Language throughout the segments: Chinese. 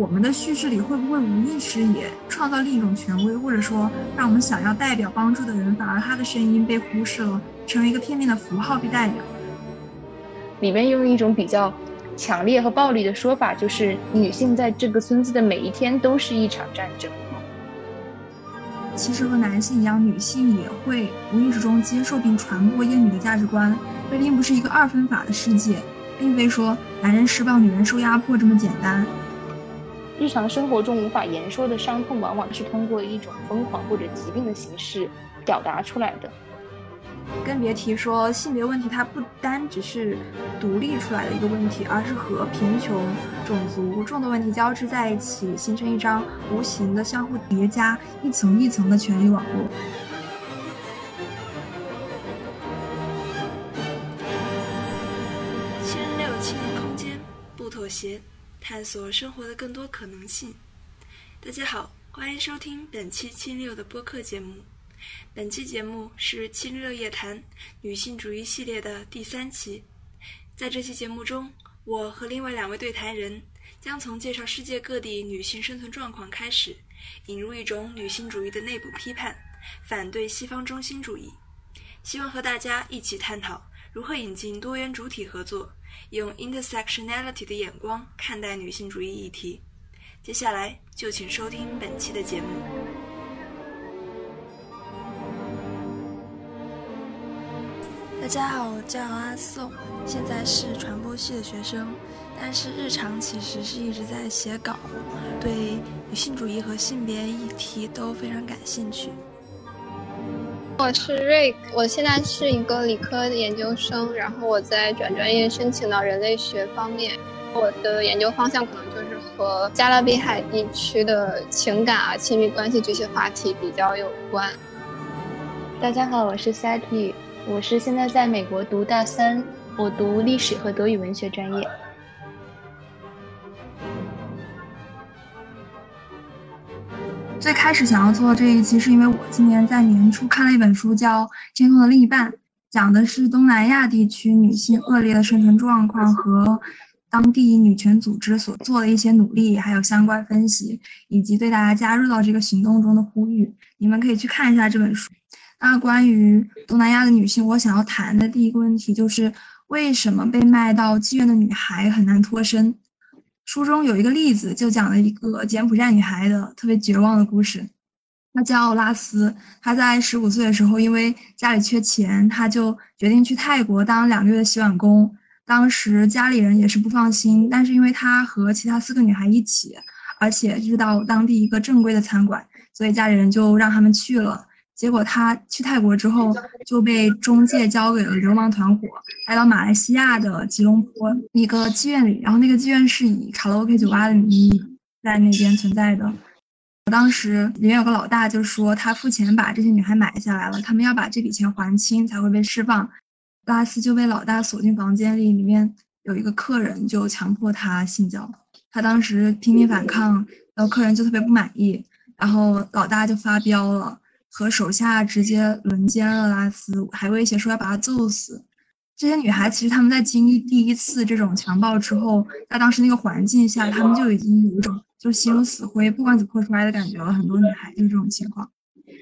我们的叙事里会不会无意识也创造另一种权威，或者说让我们想要代表帮助的人，反而他的声音被忽视了，成为一个片面的符号被代表？里面用一种比较强烈和暴力的说法，就是女性在这个村子的每一天都是一场战争。其实和男性一样，女性也会无意识中接受并传播厌女的价值观，这并不是一个二分法的世界，并非说男人施暴、女人受压迫这么简单。日常生活中无法言说的伤痛，往往是通过一种疯狂或者疾病的形式表达出来的。更别提说性别问题，它不单只是独立出来的一个问题，而是和贫穷、种族众多问题交织在一起，形成一张无形的、相互叠加、一层一层的权力网络。七六青年空间，不妥协，探索生活的更多可能性。大家好，欢迎收听本期七六的播客节目。本期节目是《七六夜谈》女性主义系列的第三期。在这期节目中，我和另外两位对谈人将从介绍世界各地女性生存状况开始，引入一种女性主义的内部批判，反对西方中心主义。希望和大家一起探讨如何引进多元主体合作，用 intersectionality 的眼光看待女性主义议题。接下来就请收听本期的节目。大家好，我叫阿宋，现在是传播系的学生，但是日常其实是一直在写稿，对女性主义和性别议题都非常感兴趣。我是瑞，我现在是一个理科研究生，然后我在转专业申请到人类学方面，我的研究方向可能就是和加勒比海地区的情感啊、亲密关系这些话题比较有关。大家好，我是 Sati。我是现在在美国读大三，我读历史和德语文学专业。最开始想要做这一期，是因为我今年在年初看了一本书，叫《天空的另一半》，讲的是东南亚地区女性恶劣的生存状况和当地女权组织所做的一些努力，还有相关分析，以及对大家加入到这个行动中的呼吁。你们可以去看一下这本书。那关于东南亚的女性，我想要谈的第一个问题就是，为什么被卖到妓院的女孩很难脱身？书中有一个例子，就讲了一个柬埔寨女孩的特别绝望的故事。她叫拉斯，她在十五岁的时候，因为家里缺钱，她就决定去泰国当两个月的洗碗工。当时家里人也是不放心，但是因为她和其他四个女孩一起，而且知道当地一个正规的餐馆，所以家里人就让他们去了。结果他去泰国之后就被中介交给了流氓团伙，带到马来西亚的吉隆坡一个妓院里，然后那个妓院是以卡拉 OK 酒吧的名义在那边存在的。当时里面有个老大就说他付钱把这些女孩买下来了，他们要把这笔钱还清才会被释放。拉斯就被老大锁进房间里，里面有一个客人就强迫他性交，他当时拼命反抗，然后客人就特别不满意，然后老大就发飙了。和手下直接轮奸了拉斯，还威胁说要把他揍死。这些女孩其实她们在经历第一次这种强暴之后，在当时那个环境下，她们就已经有一种就心如死灰，不管怎么活出来的感觉了。很多女孩就是这种情况。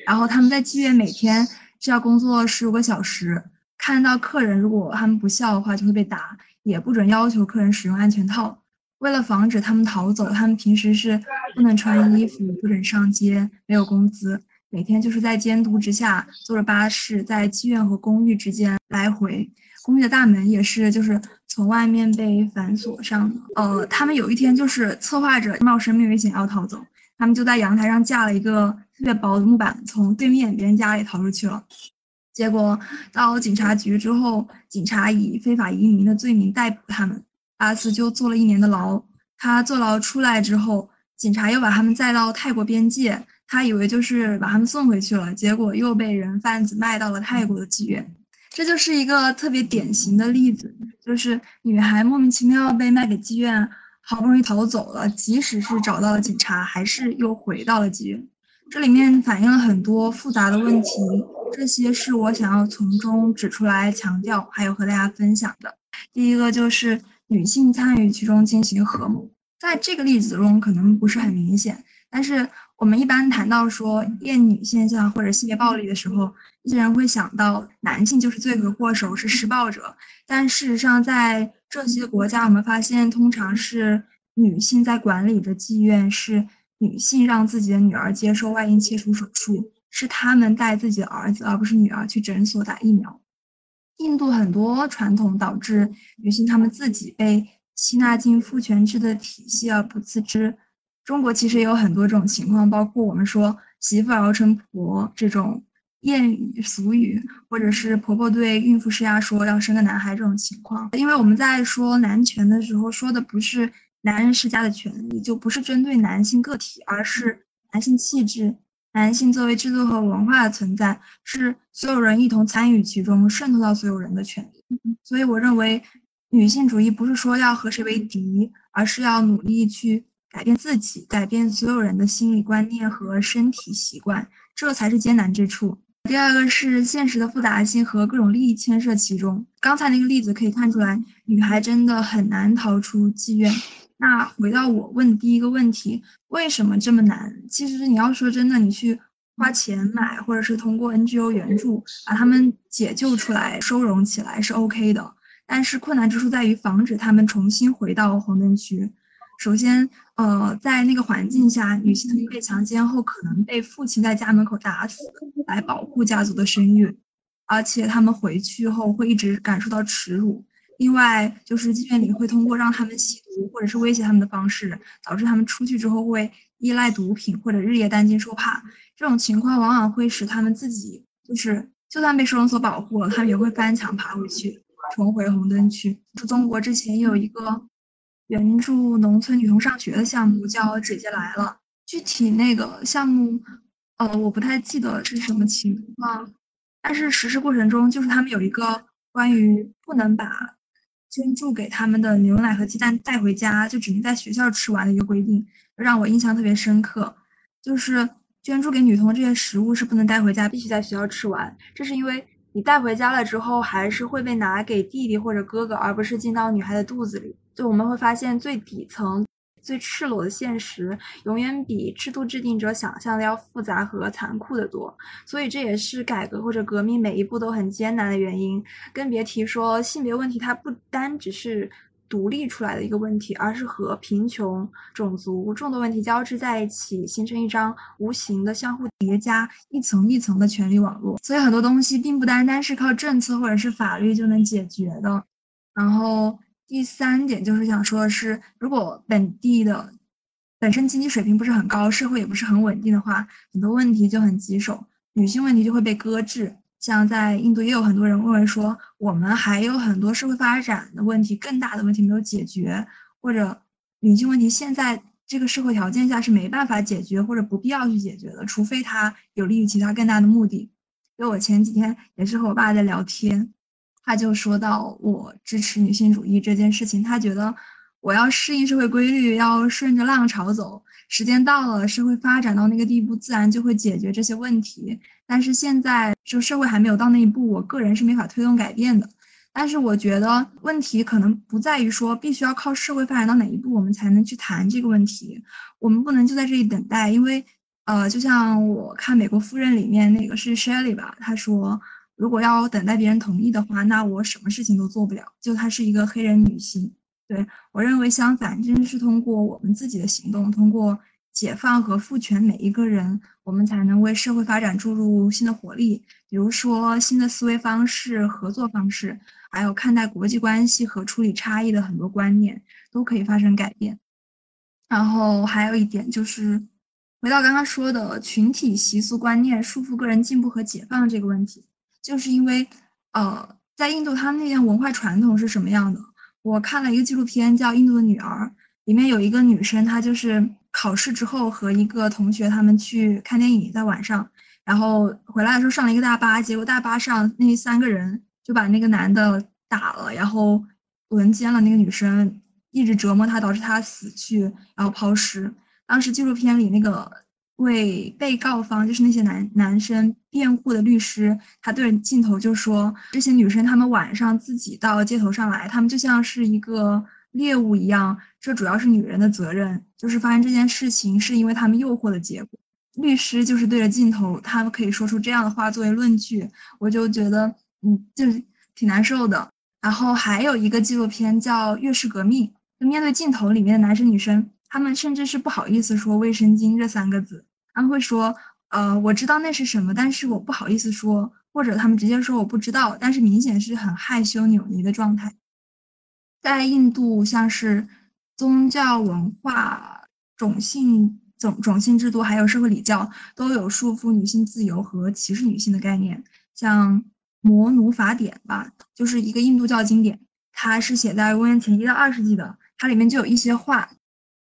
然后她们在妓院每天是要工作十五个小时，看到客人如果他们不笑的话就会被打，也不准要求客人使用安全套。为了防止他们逃走，他们平时是不能穿衣服，不准上街，没有工资。每天就是在监督之下坐着巴士，在妓院和公寓之间来回。公寓的大门也是，就是从外面被反锁上的。呃，他们有一天就是策划着冒生命危险要逃走，他们就在阳台上架了一个特别薄的木板，从对面别人家里逃出去了。结果到警察局之后，警察以非法移民的罪名逮捕他们，阿斯就坐了一年的牢。他坐牢出来之后，警察又把他们载到泰国边界。他以为就是把他们送回去了，结果又被人贩子卖到了泰国的妓院。这就是一个特别典型的例子，就是女孩莫名其妙被卖给妓院，好不容易逃走了，即使是找到了警察，还是又回到了妓院。这里面反映了很多复杂的问题，这些是我想要从中指出来强调，还有和大家分享的。第一个就是女性参与其中进行合谋。在这个例子中可能不是很明显，但是我们一般谈到说厌女现象或者性别暴力的时候，一些人会想到男性就是罪魁祸首，是施暴者。但事实上，在这些国家，我们发现通常是女性在管理着妓院，是女性让自己的女儿接受外阴切除手术，是他们带自己的儿子而不是女儿去诊所打疫苗。印度很多传统导致女性她们自己被吸纳进父权制的体系而不自知。中国其实也有很多这种情况，包括我们说媳妇熬成婆这种谚语俗语，或者是婆婆对孕妇施压说要生个男孩这种情况。因为我们在说男权的时候，说的不是男人施加的权利，就不是针对男性个体，而是男性气质。男性作为制度和文化的存在，是所有人一同参与其中、渗透到所有人的权利。所以，我认为女性主义不是说要和谁为敌，而是要努力去改变自己，改变所有人的心理观念和身体习惯，这才是艰难之处。第二个是现实的复杂性和各种利益牵涉其中。刚才那个例子可以看出来，女孩真的很难逃出妓院。那回到我问第一个问题，为什么这么难？其实你要说真的，你去花钱买，或者是通过 NGO 援助把他们解救出来、收容起来是 OK 的。但是困难之处在于防止他们重新回到红灯区。首先，呃，在那个环境下，女性被强奸后可能被父亲在家门口打死，来保护家族的声誉，而且他们回去后会一直感受到耻辱。另外，就是妓院里会通过让他们吸毒或者是威胁他们的方式，导致他们出去之后会依赖毒品或者日夜担惊受怕。这种情况往往会使他们自己，就是就算被收容所保护了，他们也会翻墙爬回去，重回红灯区。中国之前有一个援助农村女童上学的项目，叫“姐姐来了”。具体那个项目，呃，我不太记得是什么情况，但是实施过程中，就是他们有一个关于不能把。捐助给他们的牛奶和鸡蛋带回家，就只能在学校吃完的一个规定，让我印象特别深刻。就是捐助给女童这些食物是不能带回家，必须在学校吃完。这是因为你带回家了之后，还是会被拿给弟弟或者哥哥，而不是进到女孩的肚子里。就我们会发现最底层。最赤裸的现实，永远比制度制定者想象的要复杂和残酷的多。所以这也是改革或者革命每一步都很艰难的原因。更别提说性别问题，它不单只是独立出来的一个问题，而是和贫穷、种族众多问题交织在一起，形成一张无形的、相互叠加、一层一层的权力网络。所以很多东西并不单单是靠政策或者是法律就能解决的。然后。第三点就是想说的是，如果本地的本身经济水平不是很高，社会也不是很稳定的话，很多问题就很棘手，女性问题就会被搁置。像在印度，也有很多人认为说，我们还有很多社会发展的问题、更大的问题没有解决，或者女性问题现在这个社会条件下是没办法解决或者不必要去解决的，除非它有利于其他更大的目的。因为我前几天也是和我爸在聊天。他就说到我支持女性主义这件事情，他觉得我要适应社会规律，要顺着浪潮走，时间到了，社会发展到那个地步，自然就会解决这些问题。但是现在就社会还没有到那一步，我个人是没法推动改变的。但是我觉得问题可能不在于说必须要靠社会发展到哪一步我们才能去谈这个问题，我们不能就在这里等待，因为呃，就像我看《美国夫人》里面那个是 Shelley 吧，他说。如果要等待别人同意的话，那我什么事情都做不了。就她是一个黑人女性，对我认为相反，正是通过我们自己的行动，通过解放和赋权每一个人，我们才能为社会发展注入新的活力。比如说新的思维方式、合作方式，还有看待国际关系和处理差异的很多观念，都可以发生改变。然后还有一点就是，回到刚刚说的群体习俗观念束缚个人进步和解放这个问题。就是因为，呃，在印度，他们那边文化传统是什么样的？我看了一个纪录片，叫《印度的女儿》，里面有一个女生，她就是考试之后和一个同学他们去看电影，在晚上，然后回来的时候上了一个大巴，结果大巴上那三个人就把那个男的打了，然后轮奸了那个女生，一直折磨她，导致她死去，然后抛尸。当时纪录片里那个。为被告方，就是那些男男生辩护的律师，他对着镜头就说：“这些女生，她们晚上自己到街头上来，她们就像是一个猎物一样，这主要是女人的责任。就是发生这件事情是因为他们诱惑的结果。律师就是对着镜头，他们可以说出这样的话作为论据，我就觉得，嗯，就挺难受的。然后还有一个纪录片叫《月式革命》，就面对镜头里面的男生女生，他们甚至是不好意思说“卫生巾”这三个字，他们会说：“呃，我知道那是什么，但是我不好意思说。”或者他们直接说我不知道，但是明显是很害羞扭捏的状态。在印度，像是宗教文化、种姓种种姓制度，还有社会礼教，都有束缚女性自由和歧视女性的概念。像《摩奴法典》吧，就是一个印度教经典，它是写在公元前一到二世纪的，它里面就有一些话。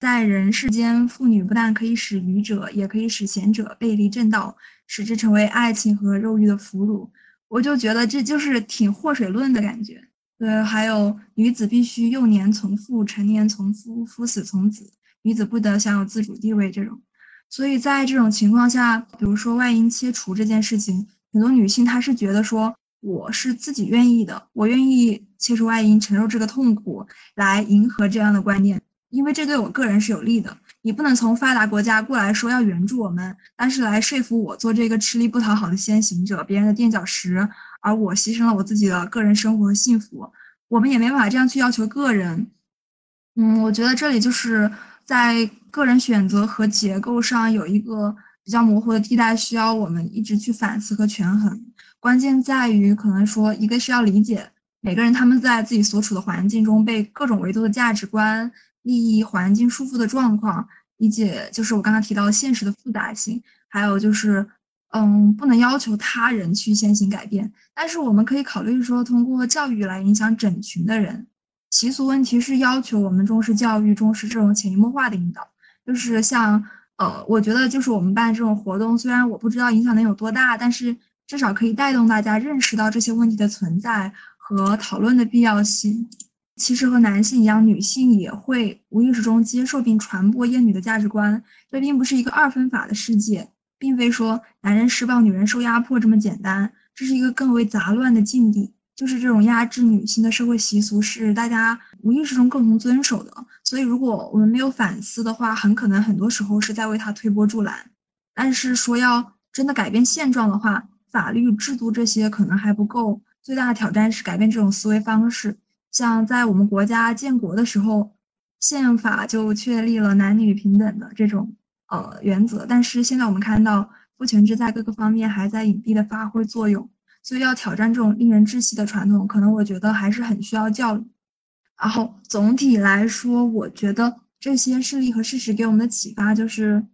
在人世间，妇女不但可以使愚者，也可以使贤者背离正道，使之成为爱情和肉欲的俘虏。我就觉得这就是挺祸水论的感觉。对，还有女子必须幼年从父，成年从夫，夫死从子，女子不得享有自主地位这种。所以在这种情况下，比如说外阴切除这件事情，很多女性她是觉得说我是自己愿意的，我愿意切除外阴，承受这个痛苦，来迎合这样的观念。因为这对我个人是有利的，你不能从发达国家过来说要援助我们，但是来说服我做这个吃力不讨好的先行者，别人的垫脚石，而我牺牲了我自己的个人生活和幸福，我们也没办法这样去要求个人。嗯，我觉得这里就是在个人选择和结构上有一个比较模糊的地带，需要我们一直去反思和权衡。关键在于，可能说一个是要理解每个人他们在自己所处的环境中被各种维度的价值观。利益环境束缚的状况，理解就是我刚刚提到现实的复杂性，还有就是，嗯，不能要求他人去先行改变，但是我们可以考虑说，通过教育来影响整群的人。习俗问题是要求我们重视教育，重视这种潜移默化的引导。就是像，呃，我觉得就是我们办这种活动，虽然我不知道影响能有多大，但是至少可以带动大家认识到这些问题的存在和讨论的必要性。其实和男性一样，女性也会无意识中接受并传播厌女的价值观。这并不是一个二分法的世界，并非说男人施暴、女人受压迫这么简单。这是一个更为杂乱的境地。就是这种压制女性的社会习俗是大家无意识中共同遵守的。所以，如果我们没有反思的话，很可能很多时候是在为他推波助澜。但是说要真的改变现状的话，法律制度这些可能还不够。最大的挑战是改变这种思维方式。像在我们国家建国的时候，宪法就确立了男女平等的这种呃原则，但是现在我们看到父权制在各个方面还在隐蔽的发挥作用，所以要挑战这种令人窒息的传统，可能我觉得还是很需要教育。然后总体来说，我觉得这些事例和事实给我们的启发就是，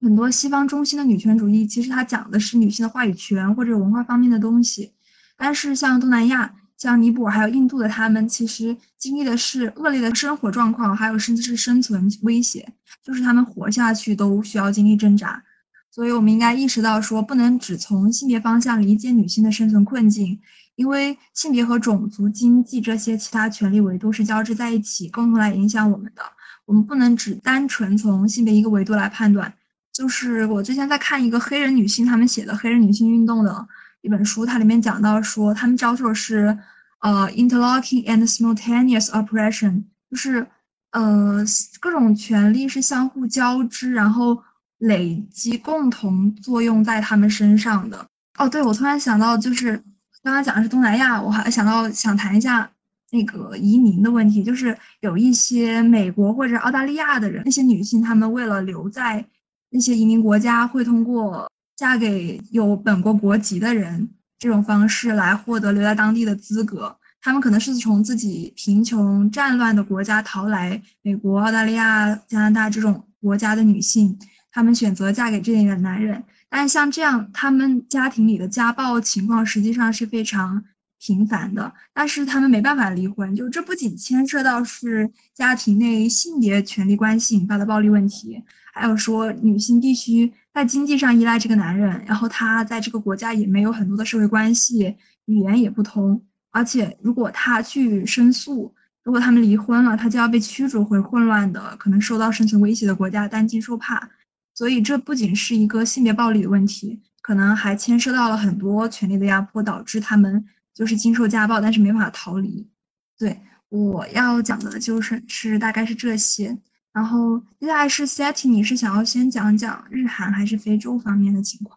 很多西方中心的女权主义其实它讲的是女性的话语权或者文化方面的东西，但是像东南亚。像尼泊尔还有印度的，他们其实经历的是恶劣的生活状况，还有甚至是生存威胁，就是他们活下去都需要经历挣扎。所以，我们应该意识到，说不能只从性别方向理解女性的生存困境，因为性别和种族、经济这些其他权利维度是交织在一起，共同来影响我们的。我们不能只单纯从性别一个维度来判断。就是我之前在看一个黑人女性他们写的黑人女性运动的。一本书，它里面讲到说，他们遭受的是，呃，interlocking and simultaneous oppression，就是，呃，各种权利是相互交织，然后累积共同作用在他们身上的。哦，对，我突然想到，就是刚刚讲的是东南亚，我还想到想谈一下那个移民的问题，就是有一些美国或者澳大利亚的人，那些女性，她们为了留在那些移民国家，会通过。嫁给有本国国籍的人，这种方式来获得留在当地的资格。他们可能是从自己贫穷战乱的国家逃来美国、澳大利亚、加拿大这种国家的女性，她们选择嫁给这里的男人。但像这样，他们家庭里的家暴情况实际上是非常频繁的。但是他们没办法离婚，就这不仅牵涉到是家庭内性别权利关系引发的暴力问题，还有说女性必须。在经济上依赖这个男人，然后他在这个国家也没有很多的社会关系，语言也不通，而且如果他去申诉，如果他们离婚了，他就要被驱逐回混乱的、可能受到生存威胁的国家担惊受怕。所以这不仅是一个性别暴力的问题，可能还牵涉到了很多权力的压迫，导致他们就是经受家暴，但是没法逃离。对。我要讲的就是是大概是这些。然后接下来是 Setty，你是想要先讲讲日韩还是非洲方面的情况？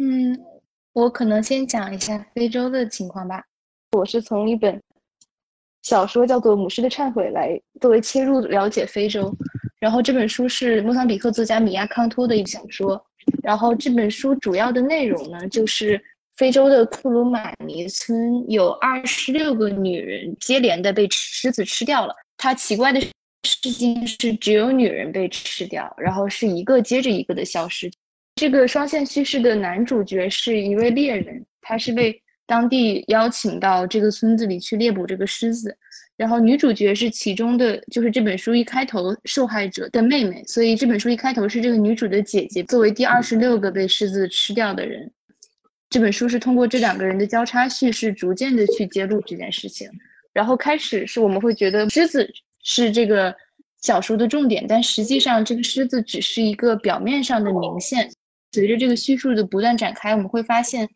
嗯，我可能先讲一下非洲的情况吧。我是从一本小说叫做《母狮的忏悔》来作为切入了解非洲。然后这本书是莫桑比克作家米亚康托的一个小说。然后这本书主要的内容呢，就是非洲的库鲁马尼村有二十六个女人接连的被狮子吃掉了。它奇怪的事情是，只有女人被吃掉，然后是一个接着一个的消失。这个双线叙事的男主角是一位猎人，他是被当地邀请到这个村子里去猎捕这个狮子。然后女主角是其中的，就是这本书一开头受害者的妹妹。所以这本书一开头是这个女主的姐姐作为第二十六个被狮子吃掉的人。这本书是通过这两个人的交叉叙事，逐渐的去揭露这件事情。然后开始是我们会觉得狮子是这个小说的重点，但实际上这个狮子只是一个表面上的明线。随着这个叙述的不断展开，我们会发现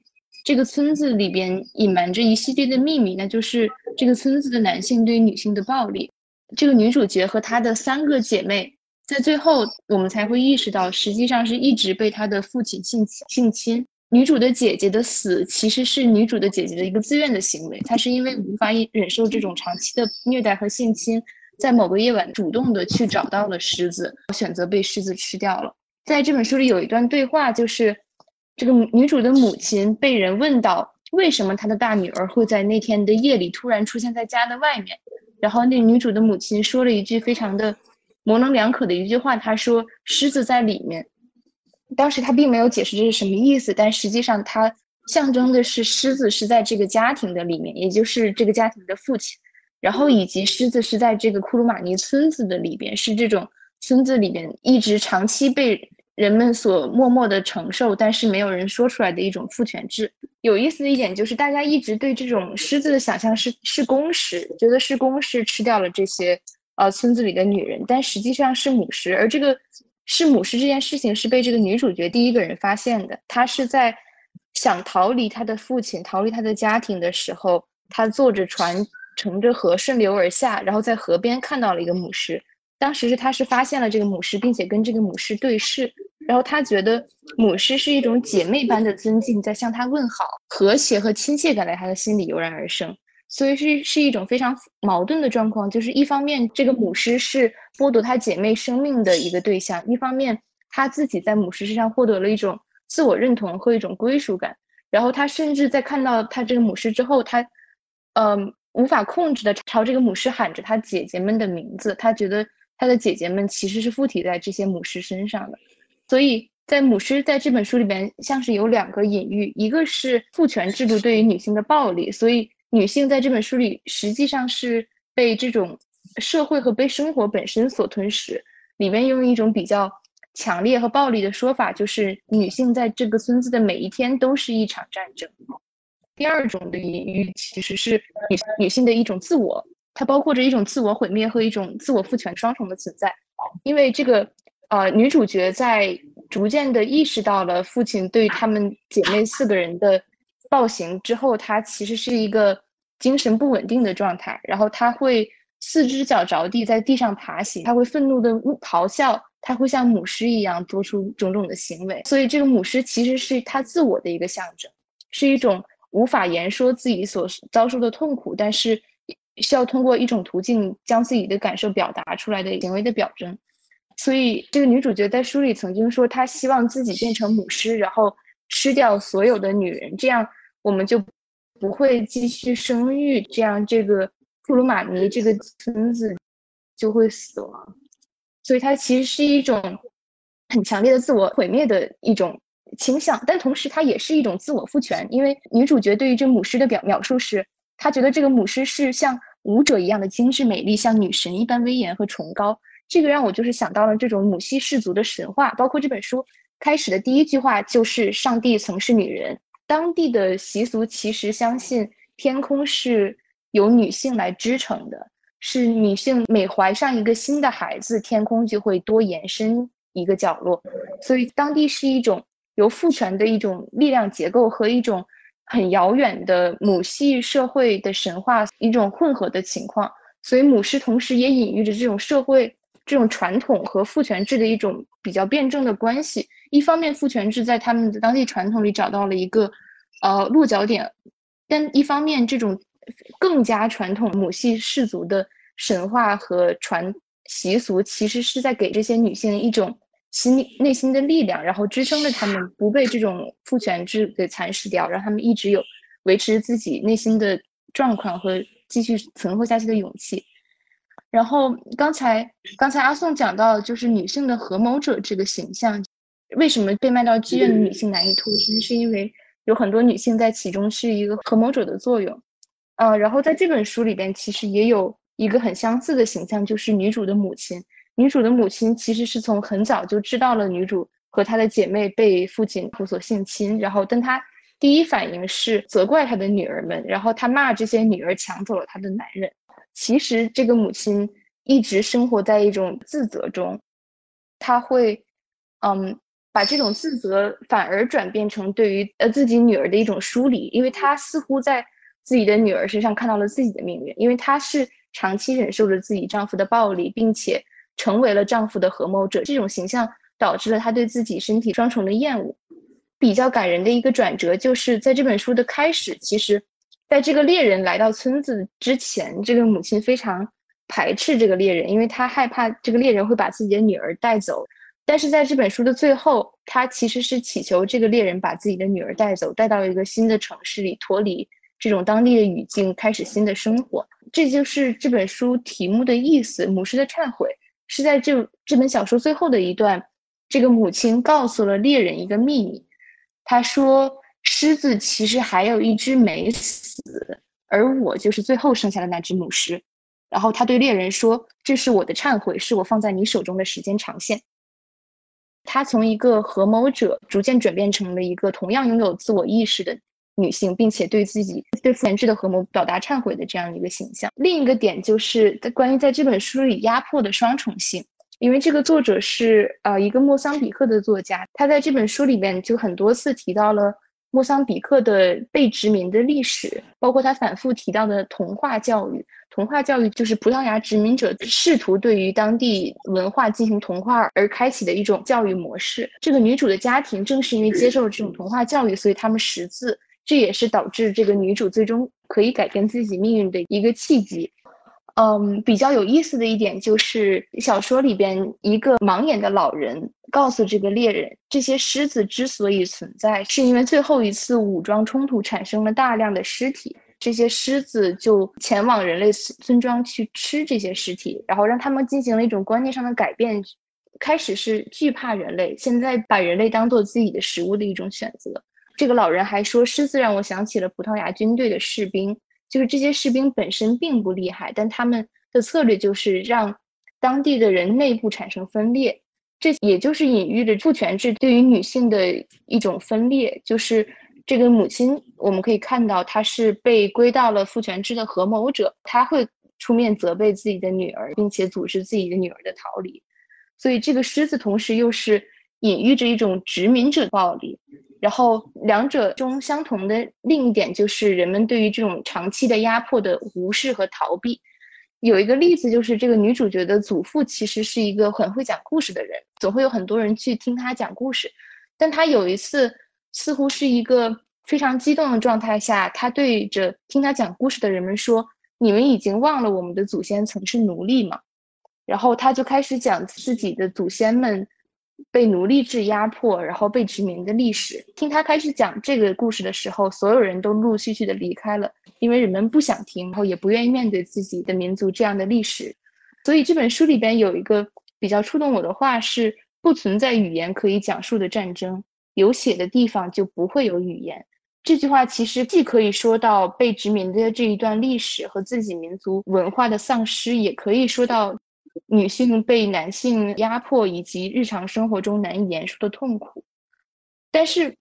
这个村子里边隐瞒着一系列的秘密，那就是这个村子的男性对于女性的暴力。这个女主角和她的三个姐妹，在最后我们才会意识到，实际上是一直被她的父亲性性侵。女主的姐姐的死其实是女主的姐姐的一个自愿的行为，她是因为无法忍受这种长期的虐待和性侵，在某个夜晚主动的去找到了狮子，选择被狮子吃掉了。在这本书里有一段对话，就是这个女主的母亲被人问到为什么她的大女儿会在那天的夜里突然出现在家的外面，然后那女主的母亲说了一句非常的模棱两可的一句话，她说狮子在里面。当时他并没有解释这是什么意思，但实际上它象征的是狮子是在这个家庭的里面，也就是这个家庭的父亲，然后以及狮子是在这个库鲁马尼村子的里边，是这种村子里边一直长期被人们所默默的承受，但是没有人说出来的一种父权制。有意思的一点就是，大家一直对这种狮子的想象是是公狮，觉得是公狮吃掉了这些呃村子里的女人，但实际上是母狮，而这个。是母狮这件事情是被这个女主角第一个人发现的。她是在想逃离她的父亲、逃离她的家庭的时候，她坐着船乘着河顺流而下，然后在河边看到了一个母狮。当时是她是发现了这个母狮，并且跟这个母狮对视，然后她觉得母狮是一种姐妹般的尊敬，在向她问好，和谐和亲切感在她的心里油然而生。所以是是一种非常矛盾的状况，就是一方面这个母狮是剥夺她姐妹生命的一个对象，一方面她自己在母狮身上获得了一种自我认同和一种归属感。然后她甚至在看到她这个母狮之后，她，嗯，无法控制的朝这个母狮喊着她姐姐们的名字。她觉得她的姐姐们其实是附体在这些母狮身上的。所以在母狮在这本书里边，像是有两个隐喻，一个是父权制度对于女性的暴力，所以。女性在这本书里实际上是被这种社会和被生活本身所吞噬。里面用一种比较强烈和暴力的说法，就是女性在这个村子的每一天都是一场战争。第二种的隐喻其实是女女性的一种自我，它包括着一种自我毁灭和一种自我赋权双重的存在。因为这个呃女主角在逐渐的意识到了父亲对他们姐妹四个人的。暴行之后，他其实是一个精神不稳定的状态，然后他会四只脚着地在地上爬行，他会愤怒的咆哮，他会像母狮一样做出种种的行为。所以，这个母狮其实是他自我的一个象征，是一种无法言说自己所遭受的痛苦，但是需要通过一种途径将自己的感受表达出来的行为的表征。所以，这个女主角在书里曾经说，她希望自己变成母狮，然后吃掉所有的女人，这样。我们就不会继续生育，这样这个库鲁马尼这个村子就会死亡。所以它其实是一种很强烈的自我毁灭的一种倾向，但同时它也是一种自我赋权。因为女主角对于这母狮的表描述是，她觉得这个母狮是像舞者一样的精致美丽，像女神一般威严和崇高。这个让我就是想到了这种母系氏族的神话，包括这本书开始的第一句话就是“上帝曾是女人”。当地的习俗其实相信天空是由女性来支撑的，是女性每怀上一个新的孩子，天空就会多延伸一个角落。所以当地是一种由父权的一种力量结构和一种很遥远的母系社会的神话一种混合的情况，所以母狮同时也隐喻着这种社会这种传统和父权制的一种比较辩证的关系。一方面，父权制在他们的当地传统里找到了一个呃落脚点，但一方面，这种更加传统母系氏族的神话和传习俗，其实是在给这些女性一种。心内心的力量，然后支撑着她们不被这种父权制给蚕食掉，让她们一直有维持自己内心的状况和继续存活下去的勇气。然后刚才刚才阿宋讲到，就是女性的合谋者这个形象，为什么被卖到妓院的女性难以脱身？是因为有很多女性在其中是一个合谋者的作用。呃，然后在这本书里边，其实也有一个很相似的形象，就是女主的母亲。女主的母亲其实是从很早就知道了女主和她的姐妹被父亲所性侵，然后，但她第一反应是责怪她的女儿们，然后她骂这些女儿抢走了她的男人。其实这个母亲一直生活在一种自责中，她会，嗯，把这种自责反而转变成对于呃自己女儿的一种疏离，因为她似乎在自己的女儿身上看到了自己的命运，因为她是长期忍受着自己丈夫的暴力，并且。成为了丈夫的合谋者，这种形象导致了她对自己身体双重的厌恶。比较感人的一个转折，就是在这本书的开始，其实，在这个猎人来到村子之前，这个母亲非常排斥这个猎人，因为她害怕这个猎人会把自己的女儿带走。但是在这本书的最后，他其实是祈求这个猎人把自己的女儿带走，带到一个新的城市里，脱离这种当地的语境，开始新的生活。这就是这本书题目的意思：母狮的忏悔。是在这这本小说最后的一段，这个母亲告诉了猎人一个秘密。她说：“狮子其实还有一只没死，而我就是最后剩下的那只母狮。”然后他对猎人说：“这是我的忏悔，是我放在你手中的时间长线。”她从一个合谋者逐渐转变成了一个同样拥有自我意识的。女性，并且对自己对父权制的合谋表达忏悔的这样一个形象。另一个点就是关于在这本书里压迫的双重性，因为这个作者是呃一个莫桑比克的作家，他在这本书里面就很多次提到了莫桑比克的被殖民的历史，包括他反复提到的童话教育。童话教育就是葡萄牙殖民者试图对于当地文化进行同化而开启的一种教育模式。这个女主的家庭正是因为接受了这种童话教育，所以他们识字。这也是导致这个女主最终可以改变自己命运的一个契机。嗯，比较有意思的一点就是，小说里边一个盲眼的老人告诉这个猎人，这些狮子之所以存在，是因为最后一次武装冲突产生了大量的尸体，这些狮子就前往人类村庄去吃这些尸体，然后让他们进行了一种观念上的改变，开始是惧怕人类，现在把人类当做自己的食物的一种选择。这个老人还说，狮子让我想起了葡萄牙军队的士兵，就是这些士兵本身并不厉害，但他们的策略就是让当地的人内部产生分裂，这也就是隐喻着父权制对于女性的一种分裂。就是这个母亲，我们可以看到她是被归到了父权制的合谋者，她会出面责备自己的女儿，并且组织自己的女儿的逃离。所以这个狮子同时又是隐喻着一种殖民者暴力。然后两者中相同的另一点就是人们对于这种长期的压迫的无视和逃避。有一个例子就是这个女主角的祖父其实是一个很会讲故事的人，总会有很多人去听他讲故事。但他有一次似乎是一个非常激动的状态下，他对着听他讲故事的人们说：“你们已经忘了我们的祖先曾是奴隶吗？”然后他就开始讲自己的祖先们。被奴隶制压迫，然后被殖民的历史。听他开始讲这个故事的时候，所有人都陆陆续续的离开了，因为人们不想听，然后也不愿意面对自己的民族这样的历史。所以这本书里边有一个比较触动我的话是：不存在语言可以讲述的战争，有血的地方就不会有语言。这句话其实既可以说到被殖民的这一段历史和自己民族文化的丧失，也可以说到。女性被男性压迫，以及日常生活中难以言说的痛苦，但是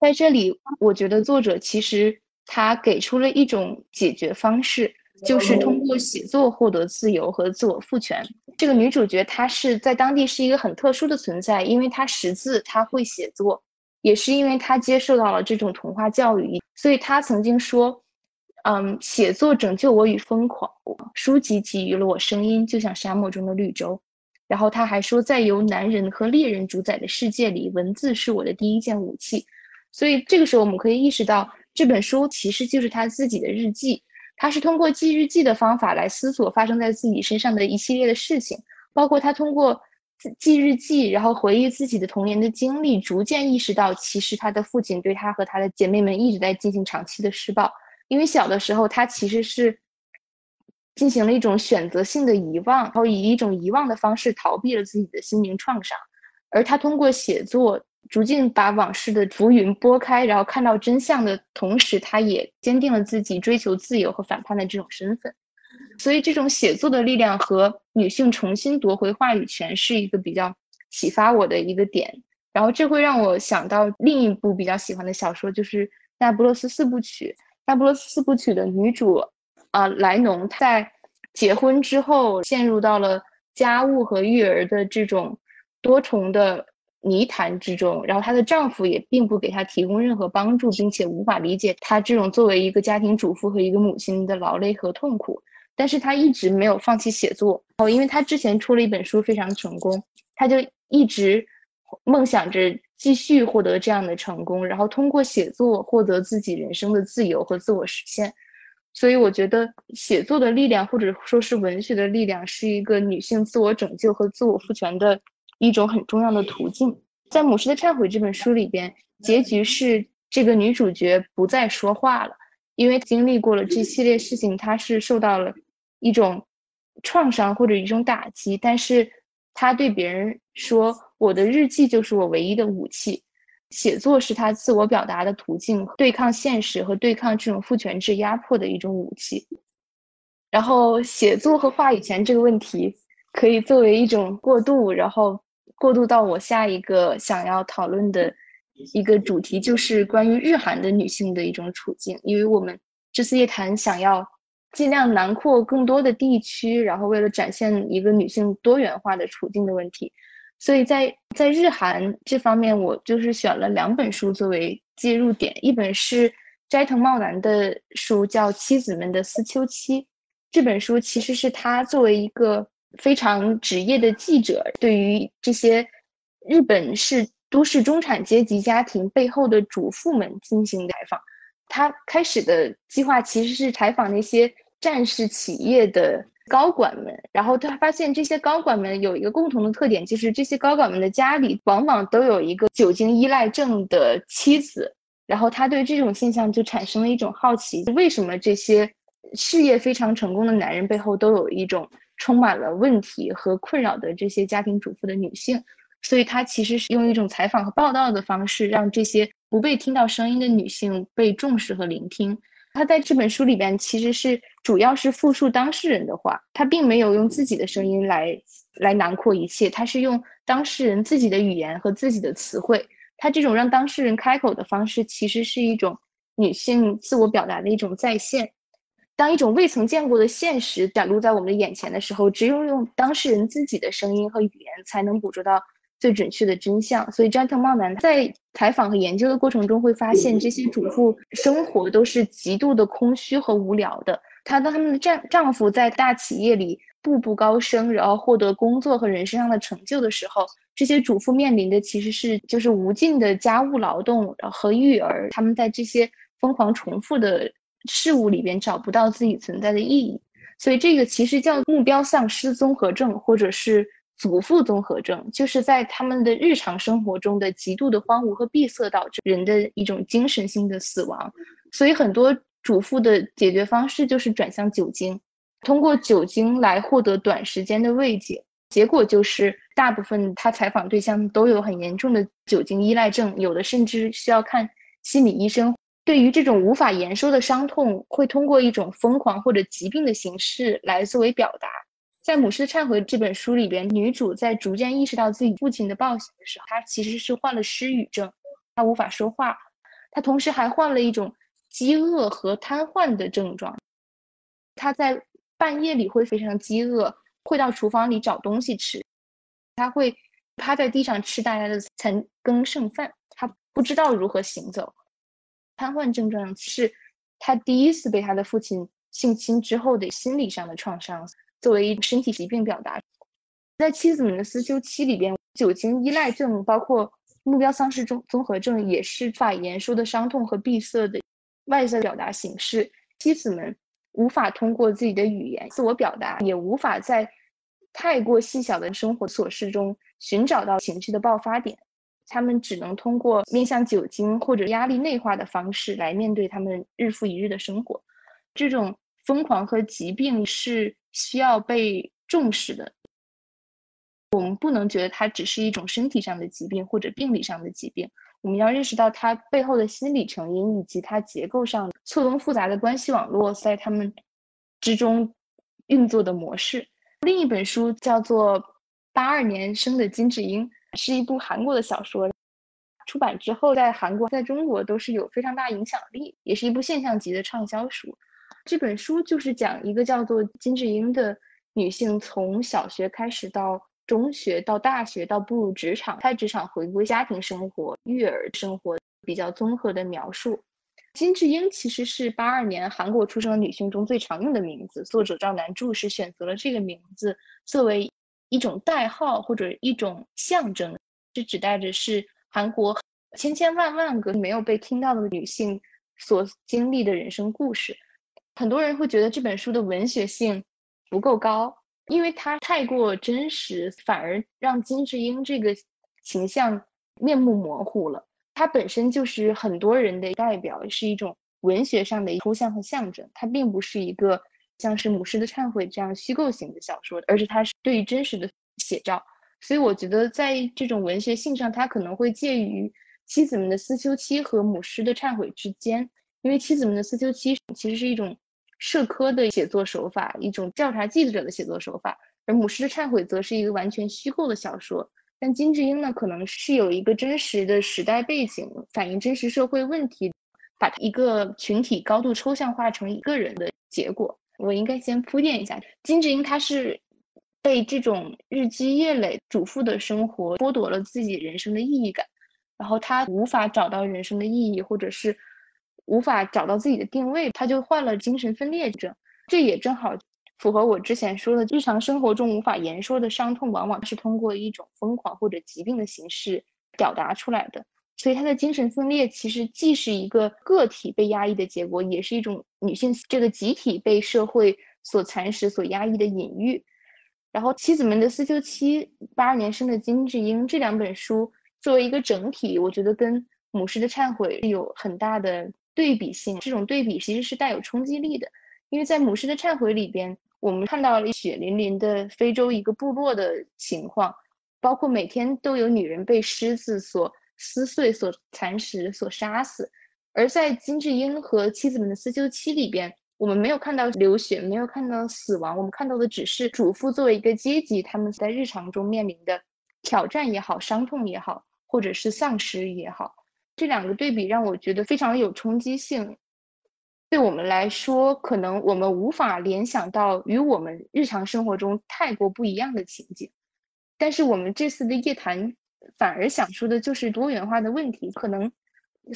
在这里，我觉得作者其实他给出了一种解决方式，就是通过写作获得自由和自我赋权。这个女主角她是在当地是一个很特殊的存在，因为她识字，她会写作，也是因为她接受到了这种童话教育，所以她曾经说：“嗯，写作拯救我与疯狂，书籍给予了我声音，就像沙漠中的绿洲。”然后他还说，在由男人和猎人主宰的世界里，文字是我的第一件武器。所以这个时候，我们可以意识到，这本书其实就是他自己的日记。他是通过记日记的方法来思索发生在自己身上的一系列的事情，包括他通过记日记，然后回忆自己的童年的经历，逐渐意识到，其实他的父亲对他和他的姐妹们一直在进行长期的施暴。因为小的时候，他其实是。进行了一种选择性的遗忘，然后以一种遗忘的方式逃避了自己的心灵创伤，而他通过写作逐渐把往事的浮云拨开，然后看到真相的同时，他也坚定了自己追求自由和反叛的这种身份。所以，这种写作的力量和女性重新夺回话语权是一个比较启发我的一个点。然后，这会让我想到另一部比较喜欢的小说，就是《那不勒斯四部曲》。《那不勒斯四部曲》的女主。啊，莱农在结婚之后陷入到了家务和育儿的这种多重的泥潭之中，然后她的丈夫也并不给她提供任何帮助，并且无法理解她这种作为一个家庭主妇和一个母亲的劳累和痛苦。但是她一直没有放弃写作哦，因为她之前出了一本书非常成功，她就一直梦想着继续获得这样的成功，然后通过写作获得自己人生的自由和自我实现。所以我觉得写作的力量，或者说是文学的力量，是一个女性自我拯救和自我赋权的一种很重要的途径。在《母狮的忏悔》这本书里边，结局是这个女主角不再说话了，因为经历过了这系列事情，她是受到了一种创伤或者一种打击，但是她对别人说：“我的日记就是我唯一的武器。”写作是他自我表达的途径，对抗现实和对抗这种父权制压迫的一种武器。然后，写作和话语权这个问题可以作为一种过渡，然后过渡到我下一个想要讨论的一个主题，就是关于日韩的女性的一种处境。因为我们这次夜谈想要尽量囊括更多的地区，然后为了展现一个女性多元化的处境的问题。所以在在日韩这方面，我就是选了两本书作为介入点，一本是斋藤茂男的书，叫《妻子们的思秋期》。这本书其实是他作为一个非常职业的记者，对于这些日本是都市中产阶级家庭背后的主妇们进行采访。他开始的计划其实是采访那些战士企业的。高管们，然后他发现这些高管们有一个共同的特点，就是这些高管们的家里往往都有一个酒精依赖症的妻子。然后他对这种现象就产生了一种好奇：为什么这些事业非常成功的男人背后都有一种充满了问题和困扰的这些家庭主妇的女性？所以他其实是用一种采访和报道的方式，让这些不被听到声音的女性被重视和聆听。他在这本书里边其实是主要是复述当事人的话，他并没有用自己的声音来来囊括一切，他是用当事人自己的语言和自己的词汇。他这种让当事人开口的方式，其实是一种女性自我表达的一种再现。当一种未曾见过的现实展露在我们的眼前的时候，只有用当事人自己的声音和语言，才能捕捉到。最准确的真相，所以斋藤茂男在采访和研究的过程中会发现，这些主妇生活都是极度的空虚和无聊的。她当他们的丈丈夫在大企业里步步高升，然后获得工作和人生上的成就的时候，这些主妇面临的其实是就是无尽的家务劳动和育儿。他们在这些疯狂重复的事物里边找不到自己存在的意义，所以这个其实叫目标丧失综合症，或者是。祖父综合症就是在他们的日常生活中的极度的荒芜和闭塞导致人的一种精神性的死亡，所以很多主妇的解决方式就是转向酒精，通过酒精来获得短时间的慰藉。结果就是大部分他采访对象都有很严重的酒精依赖症，有的甚至需要看心理医生。对于这种无法言说的伤痛，会通过一种疯狂或者疾病的形式来作为表达。在《母狮的忏悔》这本书里边，女主在逐渐意识到自己父亲的暴行的时候，她其实是患了失语症，她无法说话，她同时还患了一种饥饿和瘫痪的症状。她在半夜里会非常饥饿，会到厨房里找东西吃，她会趴在地上吃大家的残羹剩饭，她不知道如何行走。瘫痪症状是他第一次被他的父亲性侵之后的心理上的创伤，作为身体疾病表达。在妻子们的思修期里边，酒精依赖症包括目标丧失综综合症，也是法言说的伤痛和闭塞的外在表达形式。妻子们无法通过自己的语言自我表达，也无法在太过细小的生活琐事中寻找到情绪的爆发点。他们只能通过面向酒精或者压力内化的方式来面对他们日复一日的生活。这种疯狂和疾病是需要被重视的。我们不能觉得它只是一种身体上的疾病或者病理上的疾病，我们要认识到它背后的心理成因以及它结构上错综复杂的关系网络在他们之中运作的模式。另一本书叫做《八二年生的金智英》。是一部韩国的小说，出版之后在韩国、在中国都是有非常大影响力，也是一部现象级的畅销书。这本书就是讲一个叫做金智英的女性，从小学开始到中学、到大学、到步入职场，开职场回归家庭生活、育儿生活比较综合的描述。金智英其实是八二年韩国出生的女性中最常用的名字，作者赵南柱是选择了这个名字作为。一种代号或者一种象征，是指代着是韩国千千万万个没有被听到的女性所经历的人生故事。很多人会觉得这本书的文学性不够高，因为它太过真实，反而让金智英这个形象面目模糊了。它本身就是很多人的代表，是一种文学上的抽象和象征，它并不是一个。像是《母狮的忏悔》这样虚构型的小说，而且它是对于真实的写照，所以我觉得在这种文学性上，它可能会介于《妻子们的思秋期》和《母狮的忏悔》之间。因为《妻子们的思秋期》其实是一种社科的写作手法，一种调查记者的写作手法，而《母狮的忏悔》则是一个完全虚构的小说。但金智英呢，可能是有一个真实的时代背景，反映真实社会问题，把一个群体高度抽象化成一个人的结果。我应该先铺垫一下，金智英她是被这种日积月累主妇的生活剥夺了自己人生的意义感，然后她无法找到人生的意义，或者是无法找到自己的定位，他就患了精神分裂症。这也正好符合我之前说的，日常生活中无法言说的伤痛，往往是通过一种疯狂或者疾病的形式表达出来的。所以，他的精神分裂其实既是一个个体被压抑的结果，也是一种女性这个集体被社会所蚕食、所压抑的隐喻。然后，《妻子们的思修期》八二年生的金智英这两本书作为一个整体，我觉得跟《母狮的忏悔》有很大的对比性。这种对比其实是带有冲击力的，因为在《母狮的忏悔》里边，我们看到了血淋淋的非洲一个部落的情况，包括每天都有女人被狮子所。撕碎、所蚕食、所杀死，而在金智英和妻子们的思修期里边，我们没有看到流血，没有看到死亡，我们看到的只是主妇作为一个阶级，他们在日常中面临的挑战也好、伤痛也好，或者是丧失也好，这两个对比让我觉得非常有冲击性。对我们来说，可能我们无法联想到与我们日常生活中太过不一样的情景，但是我们这次的夜谈。反而想说的就是多元化的问题。可能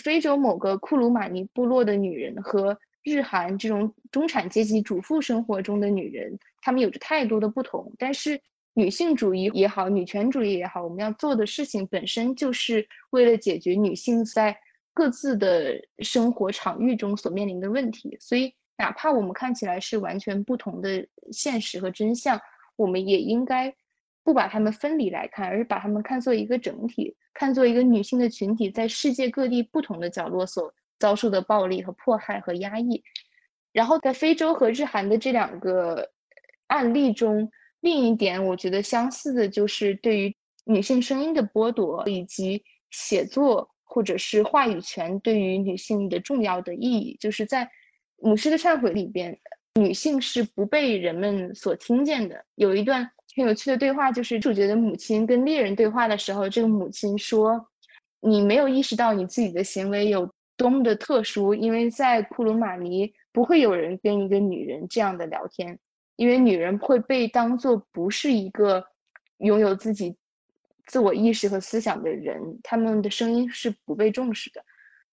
非洲某个库鲁马尼部落的女人和日韩这种中产阶级主妇生活中的女人，她们有着太多的不同。但是女性主义也好，女权主义也好，我们要做的事情本身就是为了解决女性在各自的生活场域中所面临的问题。所以，哪怕我们看起来是完全不同的现实和真相，我们也应该。不把他们分离来看，而是把他们看作一个整体，看作一个女性的群体在世界各地不同的角落所遭受的暴力和迫害和压抑。然后在非洲和日韩的这两个案例中，另一点我觉得相似的就是对于女性声音的剥夺，以及写作或者是话语权对于女性的重要的意义。就是在《母狮的忏悔》里边，女性是不被人们所听见的。有一段。很有趣的对话就是主角的母亲跟猎人对话的时候，这个母亲说：“你没有意识到你自己的行为有多么的特殊，因为在库鲁马尼不会有人跟一个女人这样的聊天，因为女人会被当做不是一个拥有自己自我意识和思想的人，他们的声音是不被重视的。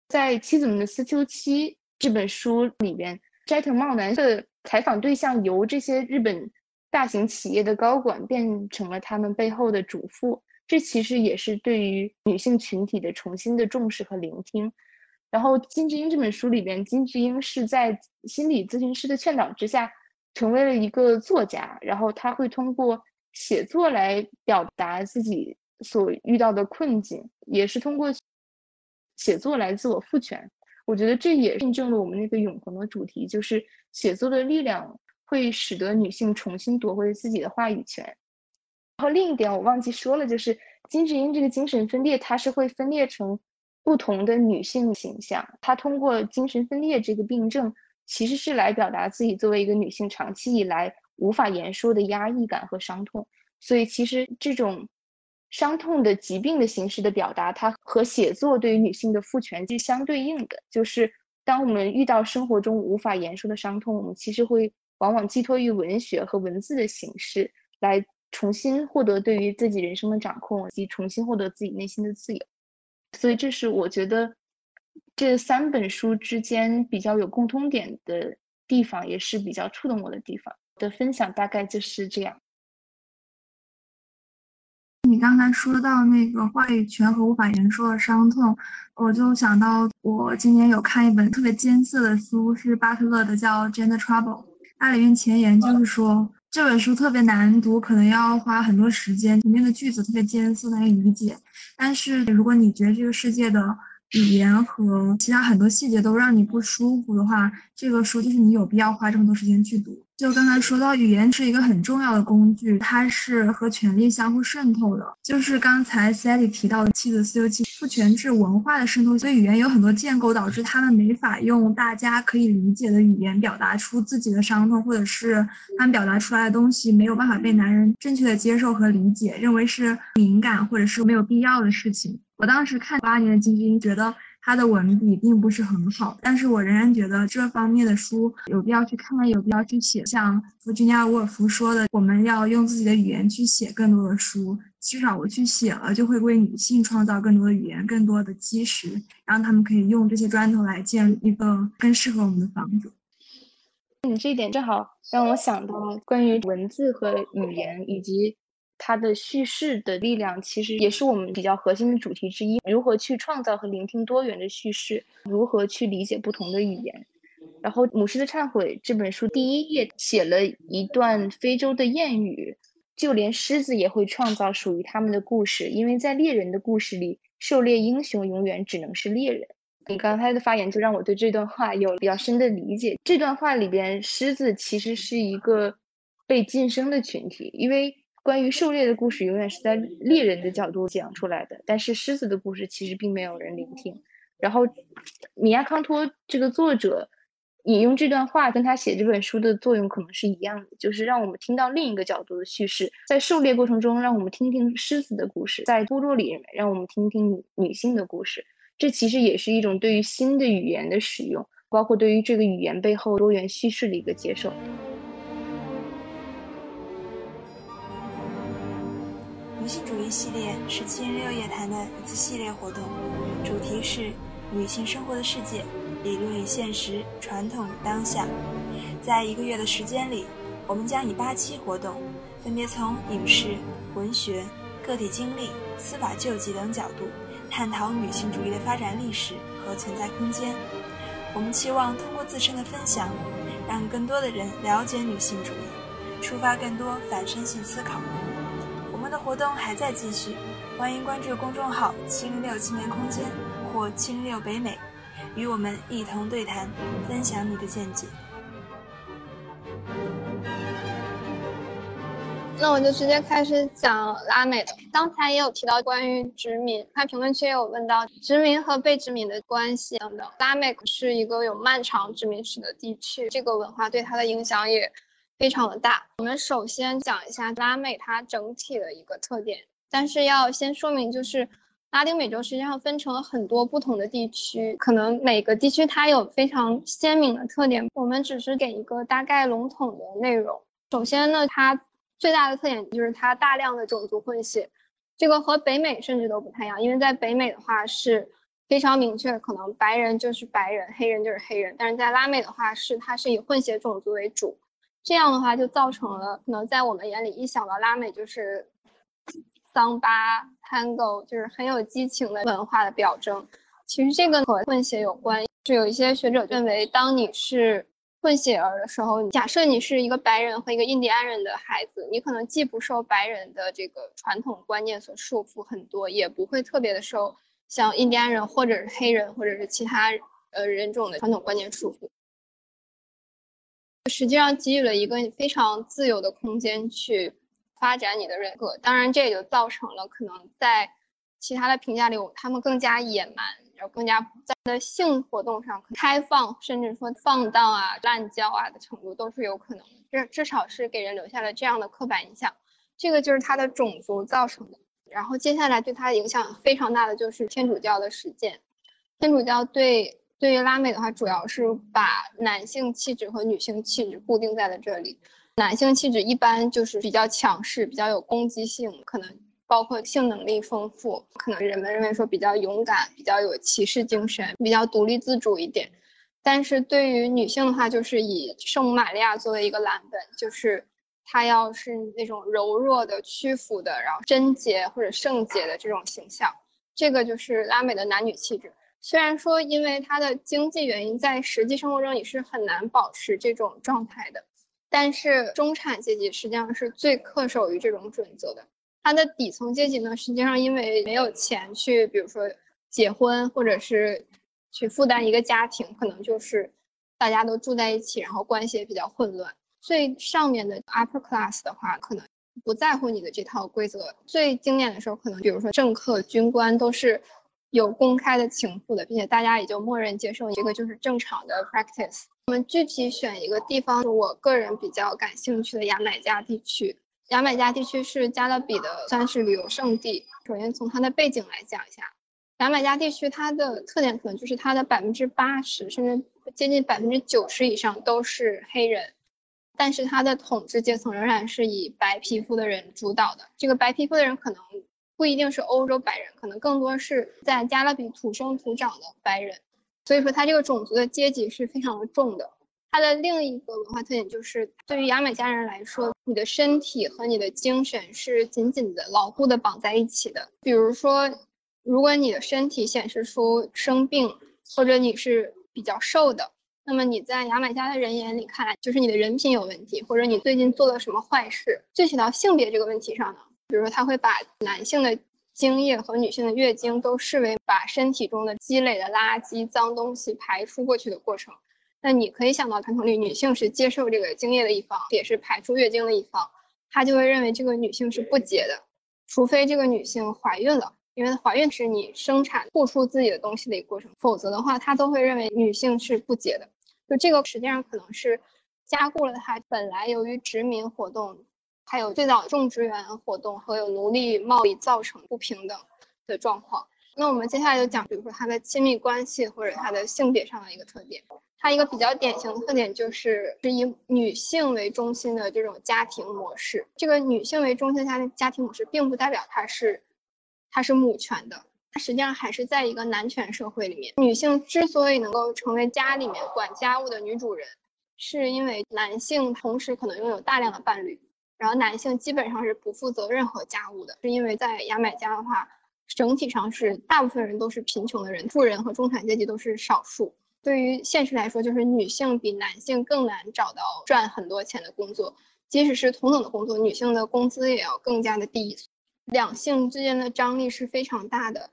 在《妻子们的思秋期》这本书里边，斋藤茂男的采访对象由这些日本大型企业的高管变成了他们背后的主妇，这其实也是对于女性群体的重新的重视和聆听。然后金智英这本书里边，金智英是在心理咨询师的劝导之下，成为了一个作家。然后他会通过写作来表达自己所遇到的困境，也是通过写作来自我赋权。我觉得这也印证了我们那个永恒的主题，就是写作的力量会使得女性重新夺回自己的话语权。然后另一点我忘记说了，就是金智英这个精神分裂，它是会分裂成。不同的女性形象，她通过精神分裂这个病症，其实是来表达自己作为一个女性长期以来无法言说的压抑感和伤痛。所以，其实这种伤痛的疾病的形式的表达，它和写作对于女性的赋权是相对应的。就是当我们遇到生活中无法言说的伤痛，我们其实会往往寄托于文学和文字的形式，来重新获得对于自己人生的掌控，以及重新获得自己内心的自由。所以，这是我觉得这三本书之间比较有共通点的地方，也是比较触动我的地方。的分享大概就是这样。你刚才说到那个话语权和无法言说的伤痛，我就想到我今年有看一本特别艰涩的书，是巴特勒的，叫《Gender Trouble》。它里面前言就是说。这本书特别难读，可能要花很多时间，里面的句子特别艰涩难以理解。但是如果你觉得这个世界的语言和其他很多细节都让你不舒服的话，这个书就是你有必要花这么多时间去读。就刚才说到，语言是一个很重要的工具，它是和权力相互渗透的。就是刚才 Sally 提到的妻子私有期父权制文化的渗透，所以语言有很多建构，导致他们没法用大家可以理解的语言表达出自己的伤痛，或者是他们表达出来的东西没有办法被男人正确的接受和理解，认为是敏感或者是没有必要的事情。我当时看八年的金智英，觉得。他的文笔并不是很好，但是我仍然觉得这方面的书有必要去看看，有必要去写。像弗吉尼亚·沃尔夫说的，我们要用自己的语言去写更多的书。至少我去写了，就会为女性创造更多的语言、更多的基石，让他们可以用这些砖头来建一个更适合我们的房子。你这一点正好让我想到关于文字和语言以及。它的叙事的力量其实也是我们比较核心的主题之一。如何去创造和聆听多元的叙事？如何去理解不同的语言？然后《母狮的忏悔》这本书第一页写了一段非洲的谚语：就连狮子也会创造属于他们的故事，因为在猎人的故事里，狩猎英雄永远只能是猎人。你刚才的发言就让我对这段话有比较深的理解。这段话里边，狮子其实是一个被晋升的群体，因为。关于狩猎的故事永远是在猎人的角度讲出来的，但是狮子的故事其实并没有人聆听。然后，米亚康托这个作者引用这段话，跟他写这本书的作用可能是一样的，就是让我们听到另一个角度的叙事。在狩猎过程中，让我们听听狮子的故事；在部落里，让我们听听女性的故事。这其实也是一种对于新的语言的使用，包括对于这个语言背后多元叙事的一个接受。女性主义系列是七零六夜谈的一次系列活动，主题是女性生活的世界、理论与现实、传统与当下。在一个月的时间里，我们将以八期活动，分别从影视、文学、个体经历、司法救济等角度，探讨女性主义的发展历史和存在空间。我们期望通过自身的分享，让更多的人了解女性主义，触发更多反身性思考。的活动还在继续，欢迎关注公众号“七零六青年空间”或“七零六北美”，与我们一同对谈，分享你的见解。那我就直接开始讲拉美的。刚才也有提到关于殖民，看评论区也有问到殖民和被殖民的关系等等。拉美是一个有漫长殖民史的地区，这个文化对它的影响也。非常的大。我们首先讲一下拉美它整体的一个特点，但是要先说明，就是拉丁美洲实际上分成了很多不同的地区，可能每个地区它有非常鲜明的特点。我们只是给一个大概笼统的内容。首先呢，它最大的特点就是它大量的种族混血，这个和北美甚至都不太一样，因为在北美的话是非常明确，可能白人就是白人，黑人就是黑人。但是在拉美的话，是它是以混血种族为主，这样的话就造成了可能在我们眼里一想到拉美就是桑巴、Tango，就是很有激情的文化的表征。其实这个和混血有关，是有一些学者认为，当你是混血儿的时候，假设你是一个白人和一个印第安人的孩子，你可能既不受白人的这个传统观念所束缚很多，也不会特别的受。像印第安人或者是黑人或者是其他呃人种的传统观念束缚，实际上给予了一个非常自由的空间去发展你的人格。当然，这也就造成了可能在其他的评价里，他们更加野蛮，然后更加在性活动上开放，甚至说放荡啊、滥交啊的程度都是有可能的。至至少是给人留下了这样的刻板印象。这个就是他的种族造成的。然后接下来对他影响非常大的就是天主教的实践。天主教对对于拉美的话，主要是把男性气质和女性气质固定在了这里。男性气质一般就是比较强势，比较有攻击性，可能包括性能力丰富，可能人们认为说比较勇敢，比较有骑士精神，比较独立自主一点。但是对于女性的话，就是以圣母玛利亚作为一个蓝本，就是。她要是那种柔弱的、屈服的，然后贞洁或者圣洁的这种形象，这个就是拉美的男女气质。虽然说因为它的经济原因，在实际生活中你是很难保持这种状态的，但是中产阶级实际上是最恪守于这种准则的。它的底层阶级呢，实际上因为没有钱去，比如说结婚或者是去负担一个家庭，可能就是大家都住在一起，然后关系也比较混乱。最上面的 upper class 的话，可能不在乎你的这套规则。最经典的时候，可能比如说政客、军官都是有公开的情妇的，并且大家也就默认接受一个就是正常的 practice。我们具体选一个地方，我个人比较感兴趣的牙买加地区。牙买加地区是加勒比的算是旅游胜地。首先从它的背景来讲一下，牙买加地区它的特点可能就是它的百分之八十甚至接近百分之九十以上都是黑人。但是它的统治阶层仍然是以白皮肤的人主导的。这个白皮肤的人可能不一定是欧洲白人，可能更多是在加勒比土生土长的白人。所以说，他这个种族的阶级是非常的重的。他的另一个文化特点就是，对于牙买加人来说，你的身体和你的精神是紧紧的、牢固的绑在一起的。比如说，如果你的身体显示出生病，或者你是比较瘦的。那么你在牙买加的人眼里看来，就是你的人品有问题，或者你最近做了什么坏事。具体到性别这个问题上呢，比如说他会把男性的精液和女性的月经都视为把身体中的积累的垃圾、脏东西排出过去的过程。那你可以想到传统里女性是接受这个精液的一方，也是排出月经的一方，他就会认为这个女性是不洁的，除非这个女性怀孕了，因为怀孕是你生产吐出自己的东西的一个过程，否则的话，他都会认为女性是不洁的。就这个实际上可能是加固了它本来由于殖民活动，还有最早种植园活动和有奴隶贸易造成不平等的状况。那我们接下来就讲，比如说它的亲密关系或者它的性别上的一个特点。它一个比较典型的特点就是是以女性为中心的这种家庭模式。这个女性为中心的家庭家庭模式，并不代表它是它是母权的。它实际上还是在一个男权社会里面，女性之所以能够成为家里面管家务的女主人，是因为男性同时可能拥有大量的伴侣，然后男性基本上是不负责任何家务的。是因为在牙买加的话，整体上是大部分人都是贫穷的人，富人和中产阶级都是少数。对于现实来说，就是女性比男性更难找到赚很多钱的工作，即使是同等的工作，女性的工资也要更加的低。两性之间的张力是非常大的。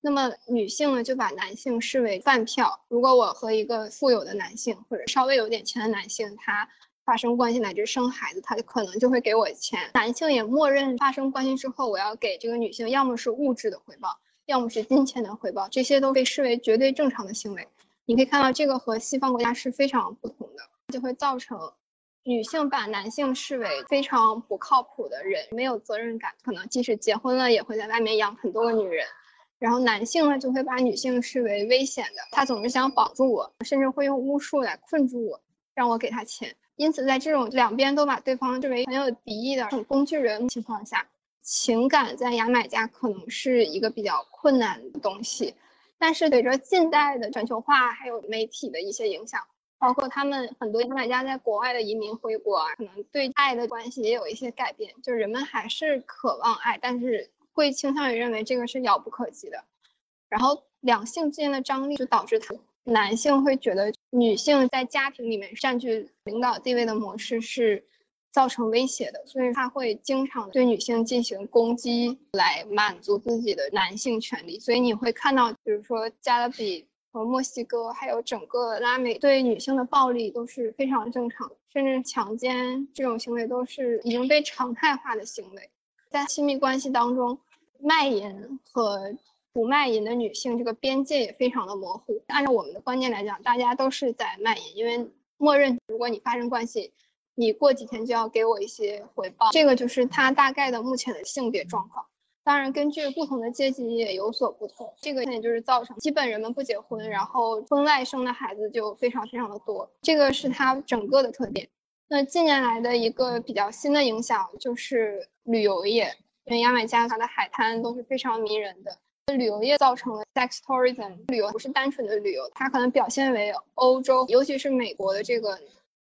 那么女性呢，就把男性视为饭票。如果我和一个富有的男性或者稍微有点钱的男性，他发生关系乃至生孩子，他就可能就会给我钱。男性也默认发生关系之后，我要给这个女性，要么是物质的回报，要么是金钱的回报，这些都被视为绝对正常的行为。你可以看到，这个和西方国家是非常不同的，就会造成女性把男性视为非常不靠谱的人，没有责任感，可能即使结婚了，也会在外面养很多个女人。然后男性呢，就会把女性视为危险的，他总是想绑住我，甚至会用巫术来困住我，让我给他钱。因此，在这种两边都把对方视为很有敌意的工具人情况下，情感在牙买加可能是一个比较困难的东西。但是随着近代的全球化，还有媒体的一些影响，包括他们很多牙买加在国外的移民回国啊，可能对爱的关系也有一些改变，就是人们还是渴望爱，但是会倾向于认为这个是遥不可及的。然后两性之间的张力就导致他男性会觉得女性在家庭里面占据领导地位的模式是。造成威胁的，所以他会经常对女性进行攻击，来满足自己的男性权利。所以你会看到，比如说加勒比和墨西哥，还有整个拉美对女性的暴力都是非常正常的，甚至强奸这种行为都是已经被常态化的行为。在亲密关系当中，卖淫和不卖淫的女性这个边界也非常的模糊。按照我们的观念来讲，大家都是在卖淫，因为默认如果你发生关系。你过几天就要给我一些回报，这个就是他大概的目前的性别状况。当然，根据不同的阶级也有所不同。这个也就是造成基本人们不结婚，然后婚外生的孩子就非常非常的多。这个是它整个的特点。那近年来的一个比较新的影响就是旅游业，因为牙买加它的海滩都是非常迷人的。旅游业造成了 sex tourism，旅游不是单纯的旅游，它可能表现为欧洲，尤其是美国的这个。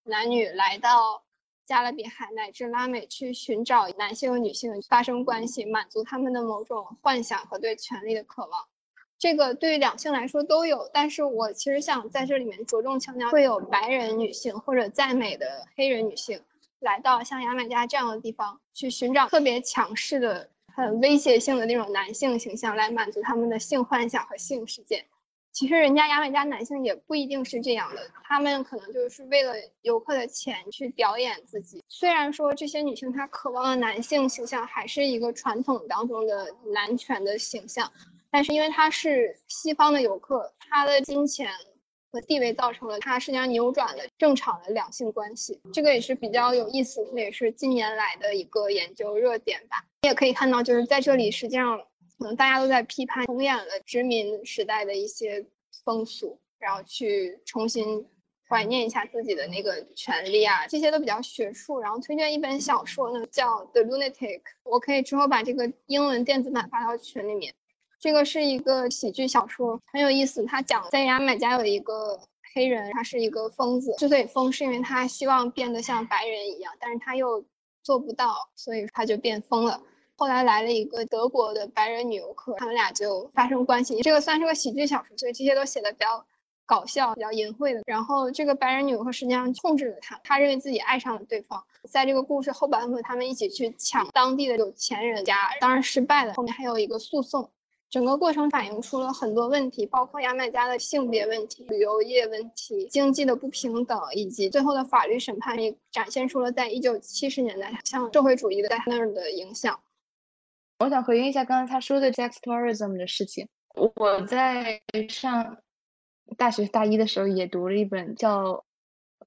男女来到加勒比海乃至拉美去寻找男性和女性发生关系，满足他们的某种幻想和对权力的渴望。这个对于两性来说都有，但是我其实想在这里面着重强调，会有白人女性或者在美的黑人女性来到像牙买加这样的地方，去寻找特别强势的、很威胁性的那种男性形象，来满足他们的性幻想和性事件。其实人家牙买加男性也不一定是这样的，他们可能就是为了游客的钱去表演自己。虽然说这些女性她渴望的男性形象还是一个传统当中的男权的形象，但是因为他是西方的游客，他的金钱和地位造成了他实际上扭转了正常的两性关系。这个也是比较有意思，这也是近年来的一个研究热点吧。你也可以看到，就是在这里实际上。可能大家都在批判重演了殖民时代的一些风俗，然后去重新怀念一下自己的那个权利啊，这些都比较学术。然后推荐一本小说呢，叫《The Lunatic》，我可以之后把这个英文电子版发到群里面。这个是一个喜剧小说，很有意思。他讲在牙买加有一个黑人，他是一个疯子，之所以疯是因为他希望变得像白人一样，但是他又做不到，所以他就变疯了。后来来了一个德国的白人女游客，他们俩就发生关系。这个算是个喜剧小说，所以这些都写的比较搞笑、比较淫秽的。然后这个白人女游客实际上控制了他，他认为自己爱上了对方。在这个故事后半部分，他们一起去抢当地的有钱人家，当然失败了。后面还有一个诉讼，整个过程反映出了很多问题，包括牙买加的性别问题、旅游业问题、经济的不平等，以及最后的法律审判，也展现出了在一九七十年代向社会主义的在那儿的影响。我想回应一下刚才他说的 sex tourism 的事情。我在上大学大一的时候也读了一本叫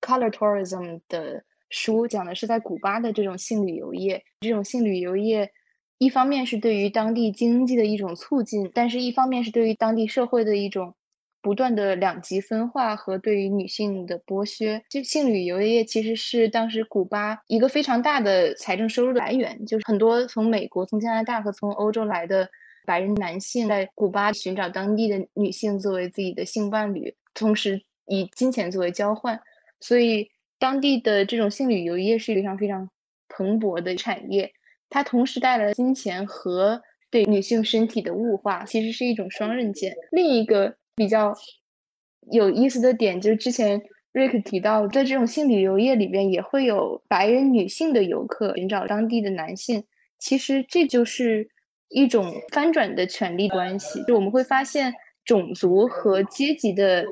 Color Tourism 的书，讲的是在古巴的这种性旅游业。这种性旅游业，一方面是对于当地经济的一种促进，但是一方面是对于当地社会的一种。不断的两极分化和对于女性的剥削，就性旅游业其实是当时古巴一个非常大的财政收入来源，就是很多从美国、从加拿大和从欧洲来的白人男性在古巴寻找当地的女性作为自己的性伴侣，同时以金钱作为交换，所以当地的这种性旅游业是一个非常非常蓬勃的产业，它同时带来了金钱和对女性身体的物化，其实是一种双刃剑。另一个。比较有意思的点就是，之前瑞克提到，在这种性旅游业里边，也会有白人女性的游客寻找当地的男性。其实这就是一种翻转的权利关系。就我们会发现，种族和阶级的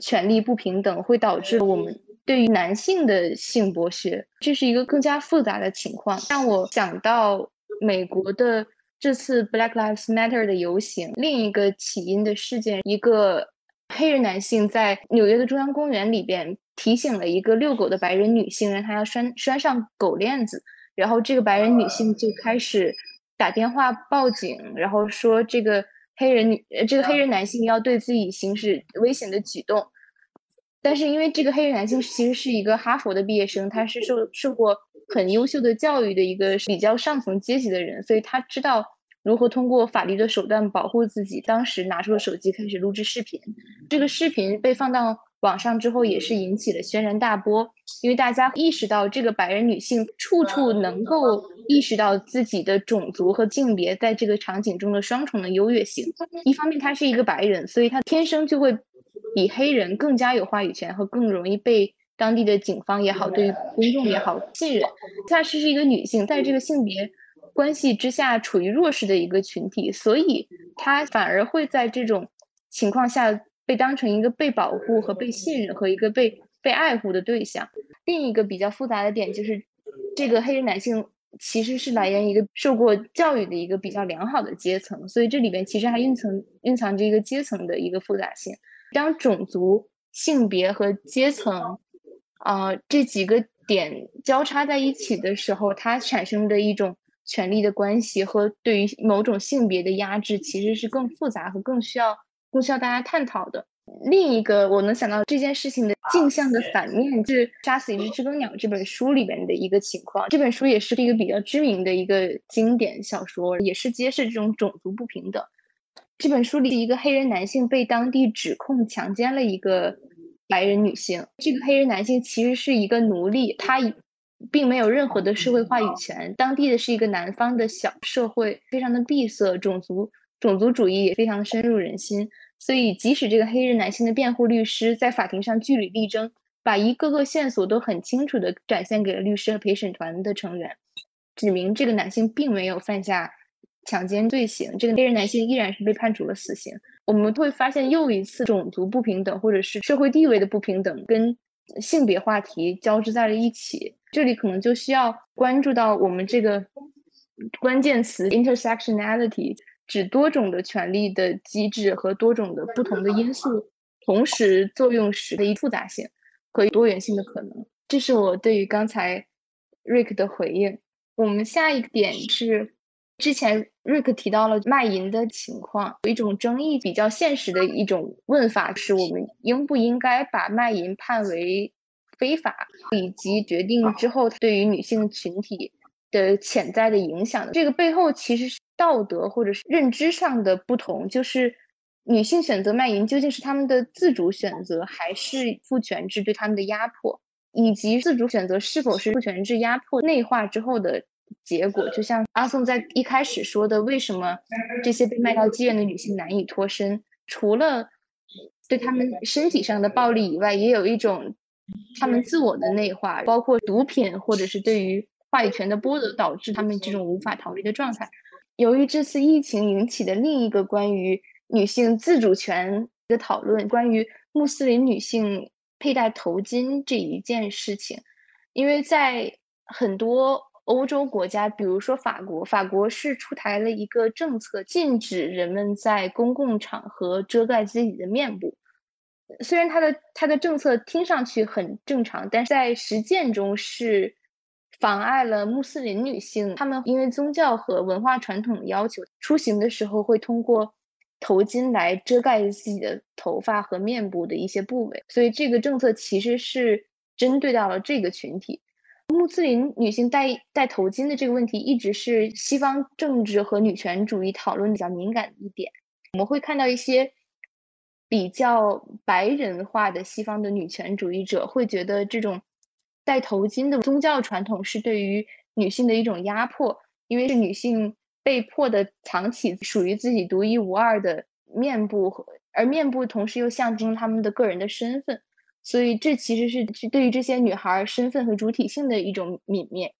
权利不平等，会导致我们对于男性的性剥削。这是一个更加复杂的情况，让我想到美国的。这次 Black Lives Matter 的游行，另一个起因的事件，一个黑人男性在纽约的中央公园里边提醒了一个遛狗的白人女性，让她要拴拴上狗链子。然后这个白人女性就开始打电话报警，然后说这个黑人女，这个黑人男性要对自己行使危险的举动。但是因为这个黑人男性其实是一个哈佛的毕业生，他是受受过。很优秀的教育的一个比较上层阶级的人，所以他知道如何通过法律的手段保护自己，当时拿出了手机开始录制视频。这个视频被放到网上之后，也是引起了轩然大波，因为大家意识到这个白人女性处处能够意识到自己的种族和性别在这个场景中的双重的优越性。一方面，她是一个白人，所以她天生就会比黑人更加有话语权和更容易被当地的警方也好，对于公众也好信任。她是是一个女性，在这个性别。关系之下处于弱势的一个群体，所以她反而会在这种情况下被当成一个被保护和被信任和一个被被爱护的对象。另一个比较复杂的点就是，这个黑人男性其实是来源一个受过教育的一个比较良好的阶层，所以这里边其实还蕴藏蕴藏着一个阶层的一个复杂性。当种族、性别和阶层啊这几个点交叉在一起的时候，它产生的一种。权力的关系和对于某种性别的压制，其实是更复杂和更需要更需要大家探讨的。另一个我能想到这件事情的镜像的反面，是《杀死一只知更鸟》这本书里面的一个情况。这本书也是一个比较知名的一个经典小说，也是揭示这种种族不平等。这本书里，一个黑人男性被当地指控强奸了一个白人女性。这个黑人男性其实是一个奴隶，他。并没有任何的社会话语权。当地的是一个南方的小社会，非常的闭塞，种族种族主义也非常的深入人心。所以，即使这个黑人男性的辩护律师在法庭上据理力争，把一个个线索都很清楚的展现给了律师和陪审团的成员，指明这个男性并没有犯下强奸罪行，这个黑人男性依然是被判处了死刑。我们会发现，又一次种族不平等或者是社会地位的不平等跟性别话题交织在了一起。这里可能就需要关注到我们这个关键词 intersectionality，指多种的权利的机制和多种的不同的因素同时作用时的一复杂性和多元性的可能。这是我对于刚才 Rick 的回应。我们下一点是，之前 Rick 提到了卖淫的情况，有一种争议比较现实的一种问法是我们应不应该把卖淫判为。非法以及决定之后对于女性群体的潜在的影响这个背后，其实是道德或者是认知上的不同。就是女性选择卖淫究竟是她们的自主选择，还是父权制对她们的压迫？以及自主选择是否是父权制压迫内化之后的结果？就像阿宋在一开始说的，为什么这些被卖到妓院的女性难以脱身？除了对她们身体上的暴力以外，也有一种。他们自我的内化，包括毒品或者是对于话语权的剥夺，导致他们这种无法逃离的状态。由于这次疫情引起的另一个关于女性自主权的讨论，关于穆斯林女性佩戴头巾这一件事情，因为在很多欧洲国家，比如说法国，法国是出台了一个政策，禁止人们在公共场合遮盖自己的面部。虽然他的他的政策听上去很正常，但是在实践中是妨碍了穆斯林女性，她们因为宗教和文化传统的要求，出行的时候会通过头巾来遮盖自己的头发和面部的一些部位，所以这个政策其实是针对到了这个群体。穆斯林女性戴戴头巾的这个问题，一直是西方政治和女权主义讨论比较敏感的一点。我们会看到一些。比较白人化的西方的女权主义者会觉得这种戴头巾的宗教传统是对于女性的一种压迫，因为是女性被迫的藏起属于自己独一无二的面部，和而面部同时又象征他们的个人的身份，所以这其实是对于这些女孩身份和主体性的一种泯灭。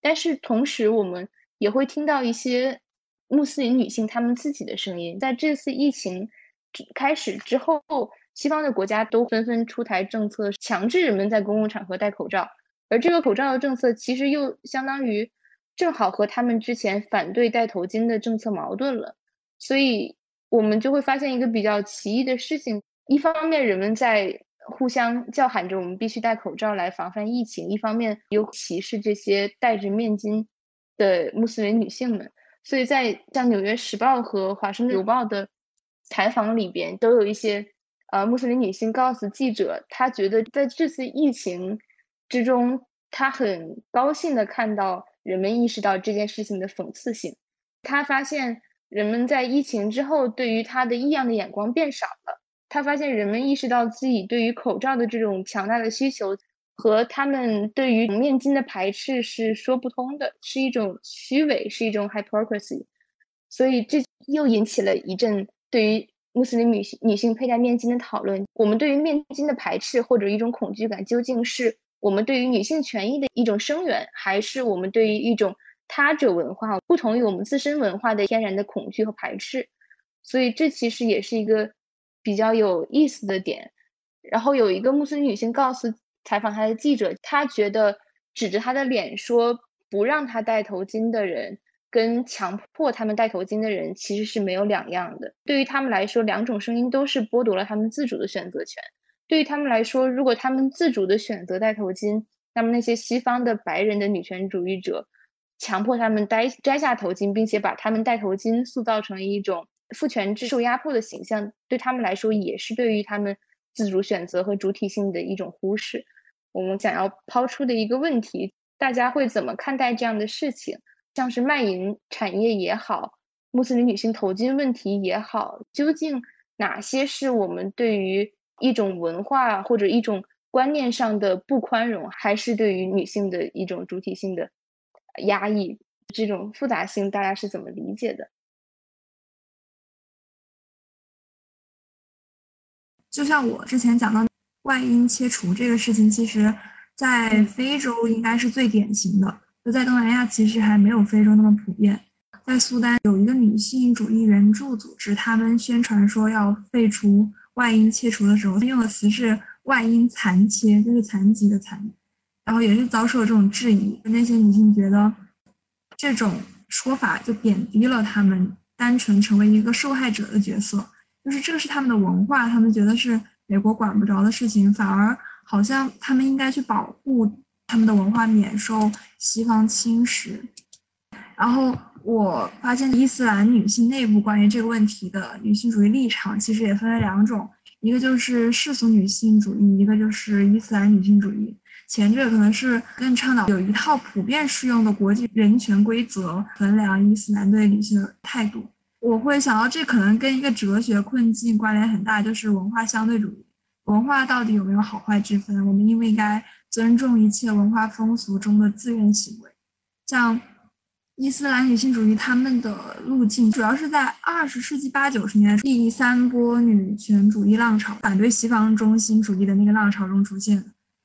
但是同时，我们也会听到一些穆斯林女性她们自己的声音，在这次疫情。开始之后，西方的国家都纷纷出台政策，强制人们在公共场合戴口罩。而这个口罩的政策，其实又相当于正好和他们之前反对戴头巾的政策矛盾了。所以，我们就会发现一个比较奇异的事情：一方面，人们在互相叫喊着我们必须戴口罩来防范疫情；一方面，又歧视这些戴着面巾的穆斯林女性们。所以在像《纽约时报》和《华盛顿邮报》的。采访里边都有一些呃穆斯林女性告诉记者，她觉得在这次疫情之中，她很高兴的看到人们意识到这件事情的讽刺性，她发现人们在疫情之后对于她的异样的眼光变少了。他发现人们意识到自己对于口罩的这种强大的需求，和他们对于面巾的排斥是说不通的，是一种虚伪，是一种 hypocrisy。所以这又引起了一阵对于穆斯林女性女性佩戴面巾的讨论。我们对于面巾的排斥或者一种恐惧感，究竟是我们对于女性权益的一种声援，还是我们对于一种他者文化不同于我们自身文化的天然的恐惧和排斥？所以这其实也是一个。比较有意思的点，然后有一个穆斯林女性告诉采访她的记者，她觉得指着她的脸说不让她戴头巾的人，跟强迫他们戴头巾的人其实是没有两样的。对于他们来说，两种声音都是剥夺了他们自主的选择权。对于他们来说，如果他们自主的选择戴头巾，那么那些西方的白人的女权主义者强迫他们摘摘下头巾，并且把他们戴头巾塑造成一种。父权制受压迫的形象，对他们来说也是对于他们自主选择和主体性的一种忽视。我们想要抛出的一个问题，大家会怎么看待这样的事情？像是卖淫产业也好，穆斯林女性头巾问题也好，究竟哪些是我们对于一种文化或者一种观念上的不宽容，还是对于女性的一种主体性的压抑？这种复杂性，大家是怎么理解的？就像我之前讲到外阴切除这个事情，其实，在非洲应该是最典型的。就在东南亚，其实还没有非洲那么普遍。在苏丹有一个女性主义援助组织，他们宣传说要废除外阴切除的时候，用的词是外阴残切，就是残疾的残。然后也是遭受了这种质疑，那些女性觉得这种说法就贬低了她们单纯成为一个受害者的角色。就是这个是他们的文化，他们觉得是美国管不着的事情，反而好像他们应该去保护他们的文化免受西方侵蚀。然后我发现伊斯兰女性内部关于这个问题的女性主义立场其实也分为两种，一个就是世俗女性主义，一个就是伊斯兰女性主义。前者可能是更倡导有一套普遍适用的国际人权规则衡量伊斯兰对女性的态度。我会想到，这可能跟一个哲学困境关联很大，就是文化相对主义。文化到底有没有好坏之分？我们应不应该尊重一切文化风俗中的自愿行为？像伊斯兰女性主义，他们的路径主要是在二十世纪八九十年代第三波女权主义浪潮，反对西方中心主义的那个浪潮中出现的。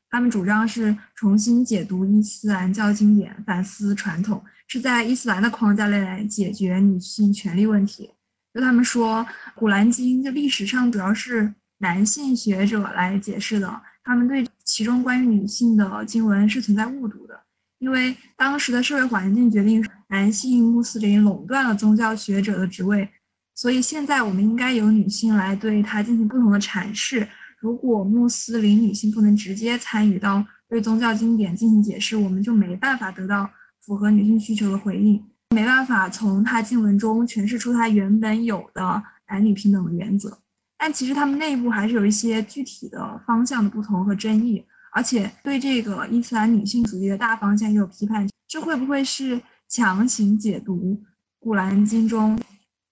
他们主张是重新解读伊斯兰教经典，反思传统。是在伊斯兰的框架内来解决女性权利问题。就他们说，《古兰经》就历史上主要是男性学者来解释的，他们对其中关于女性的经文是存在误读的。因为当时的社会环境决定男性穆斯林垄断了宗教学者的职位，所以现在我们应该由女性来对它进行不同的阐释。如果穆斯林女性不能直接参与到对宗教经典进行解释，我们就没办法得到。符合女性需求的回应，没办法从她经文中诠释出他原本有的男女平等的原则。但其实他们内部还是有一些具体的方向的不同和争议，而且对这个伊斯兰女性主义的大方向也有批判。这会不会是强行解读《古兰经》中，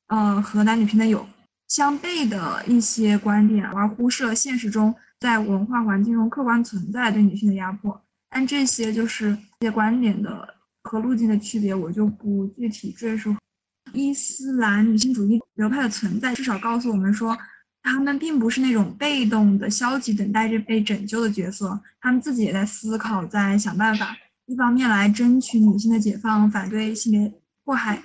呃，和男女平等有相悖的一些观点，而忽视了现实中在文化环境中客观存在对女性的压迫？但这些就是这些观点的。和路径的区别，我就不具体赘述。伊斯兰女性主义流派的存在，至少告诉我们说，他们并不是那种被动的、消极等待着被拯救的角色，他们自己也在思考，在想办法。一方面来争取女性的解放，反对性别迫害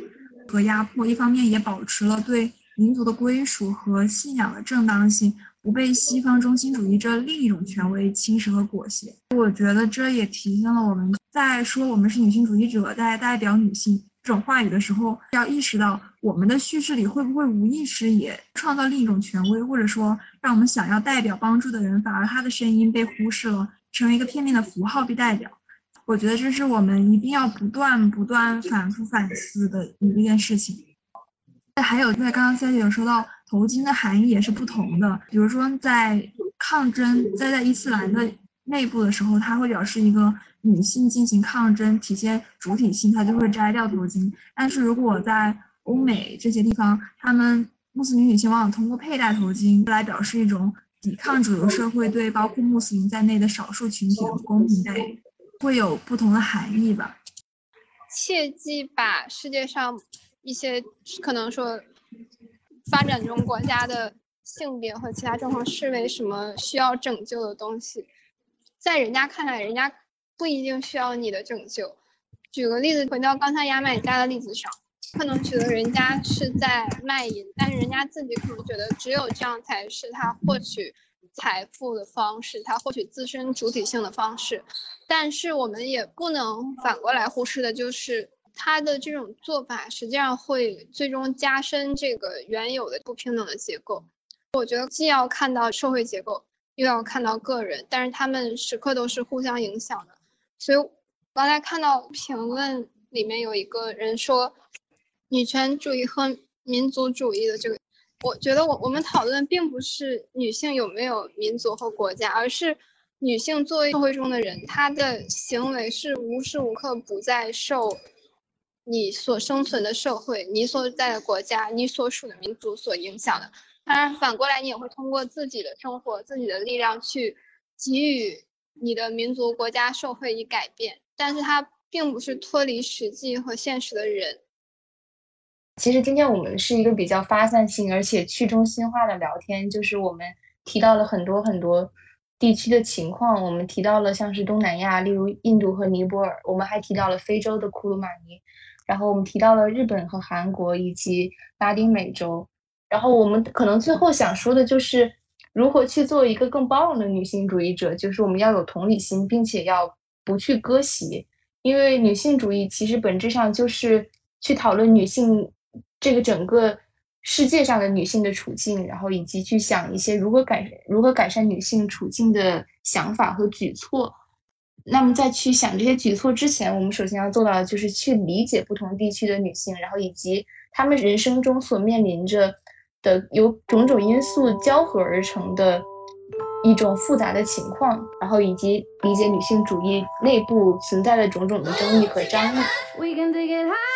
和压迫；一方面也保持了对民族的归属和信仰的正当性。不被西方中心主义这另一种权威侵蚀和裹挟，我觉得这也体现了我们在说我们是女性主义者，在代表女性这种话语的时候，要意识到我们的叙事里会不会无意识也创造另一种权威，或者说让我们想要代表帮助的人，反而他的声音被忽视了，成为一个片面的符号被代表。我觉得这是我们一定要不断不断反复反思的一件事情。还有在刚刚 C 姐有说到。头巾的含义也是不同的。比如说，在抗争在在伊斯兰的内部的时候，它会表示一个女性进行抗争，体现主体性，她就会摘掉头巾。但是如果在欧美这些地方，他们穆斯林女性往往通过佩戴头巾来表示一种抵抗主流社会对包括穆斯林在内的少数群体的不公平待遇，会有不同的含义吧。切记把世界上一些可能说发展中国家的性别和其他状况视为什么需要拯救的东西，在人家看来，人家不一定需要你的拯救。举个例子，回到刚才牙买加的例子上，可能觉得人家是在卖淫，但是人家自己可能觉得只有这样才是他获取财富的方式，他获取自身主体性的方式。但是我们也不能反过来忽视的，就是他的这种做法实际上会最终加深这个原有的不平等的结构。我觉得既要看到社会结构，又要看到个人，但是他们时刻都是互相影响的。所以刚才看到评论里面有一个人说，女权主义和民族主义的这个，我觉得我我们讨论并不是女性有没有民族和国家，而是。女性作为社会中的人，她的行为是无时无刻不在受你所生存的社会、你所在的国家、你所属的民族所影响的。当然，反过来你也会通过自己的生活、自己的力量去给予你的民族、国家、社会以改变。但是，它并不是脱离实际和现实的人。其实，今天我们是一个比较发散性而且去中心化的聊天，就是我们提到了很多很多。地区的情况，我们提到了像是东南亚，例如印度和尼泊尔，我们还提到了非洲的库鲁马尼，然后我们提到了日本和韩国以及拉丁美洲，然后我们可能最后想说的就是如何去做一个更包容的女性主义者，就是我们要有同理心，并且要不去割席，因为女性主义其实本质上就是去讨论女性这个整个。世界上的女性的处境，然后以及去想一些如何改如何改善女性处境的想法和举措。那么在去想这些举措之前，我们首先要做到的就是去理解不同地区的女性，然后以及她们人生中所面临着的由种种因素交合而成的一种复杂的情况，然后以及理解女性主义内部存在的种种的争议和张力。We can take it high.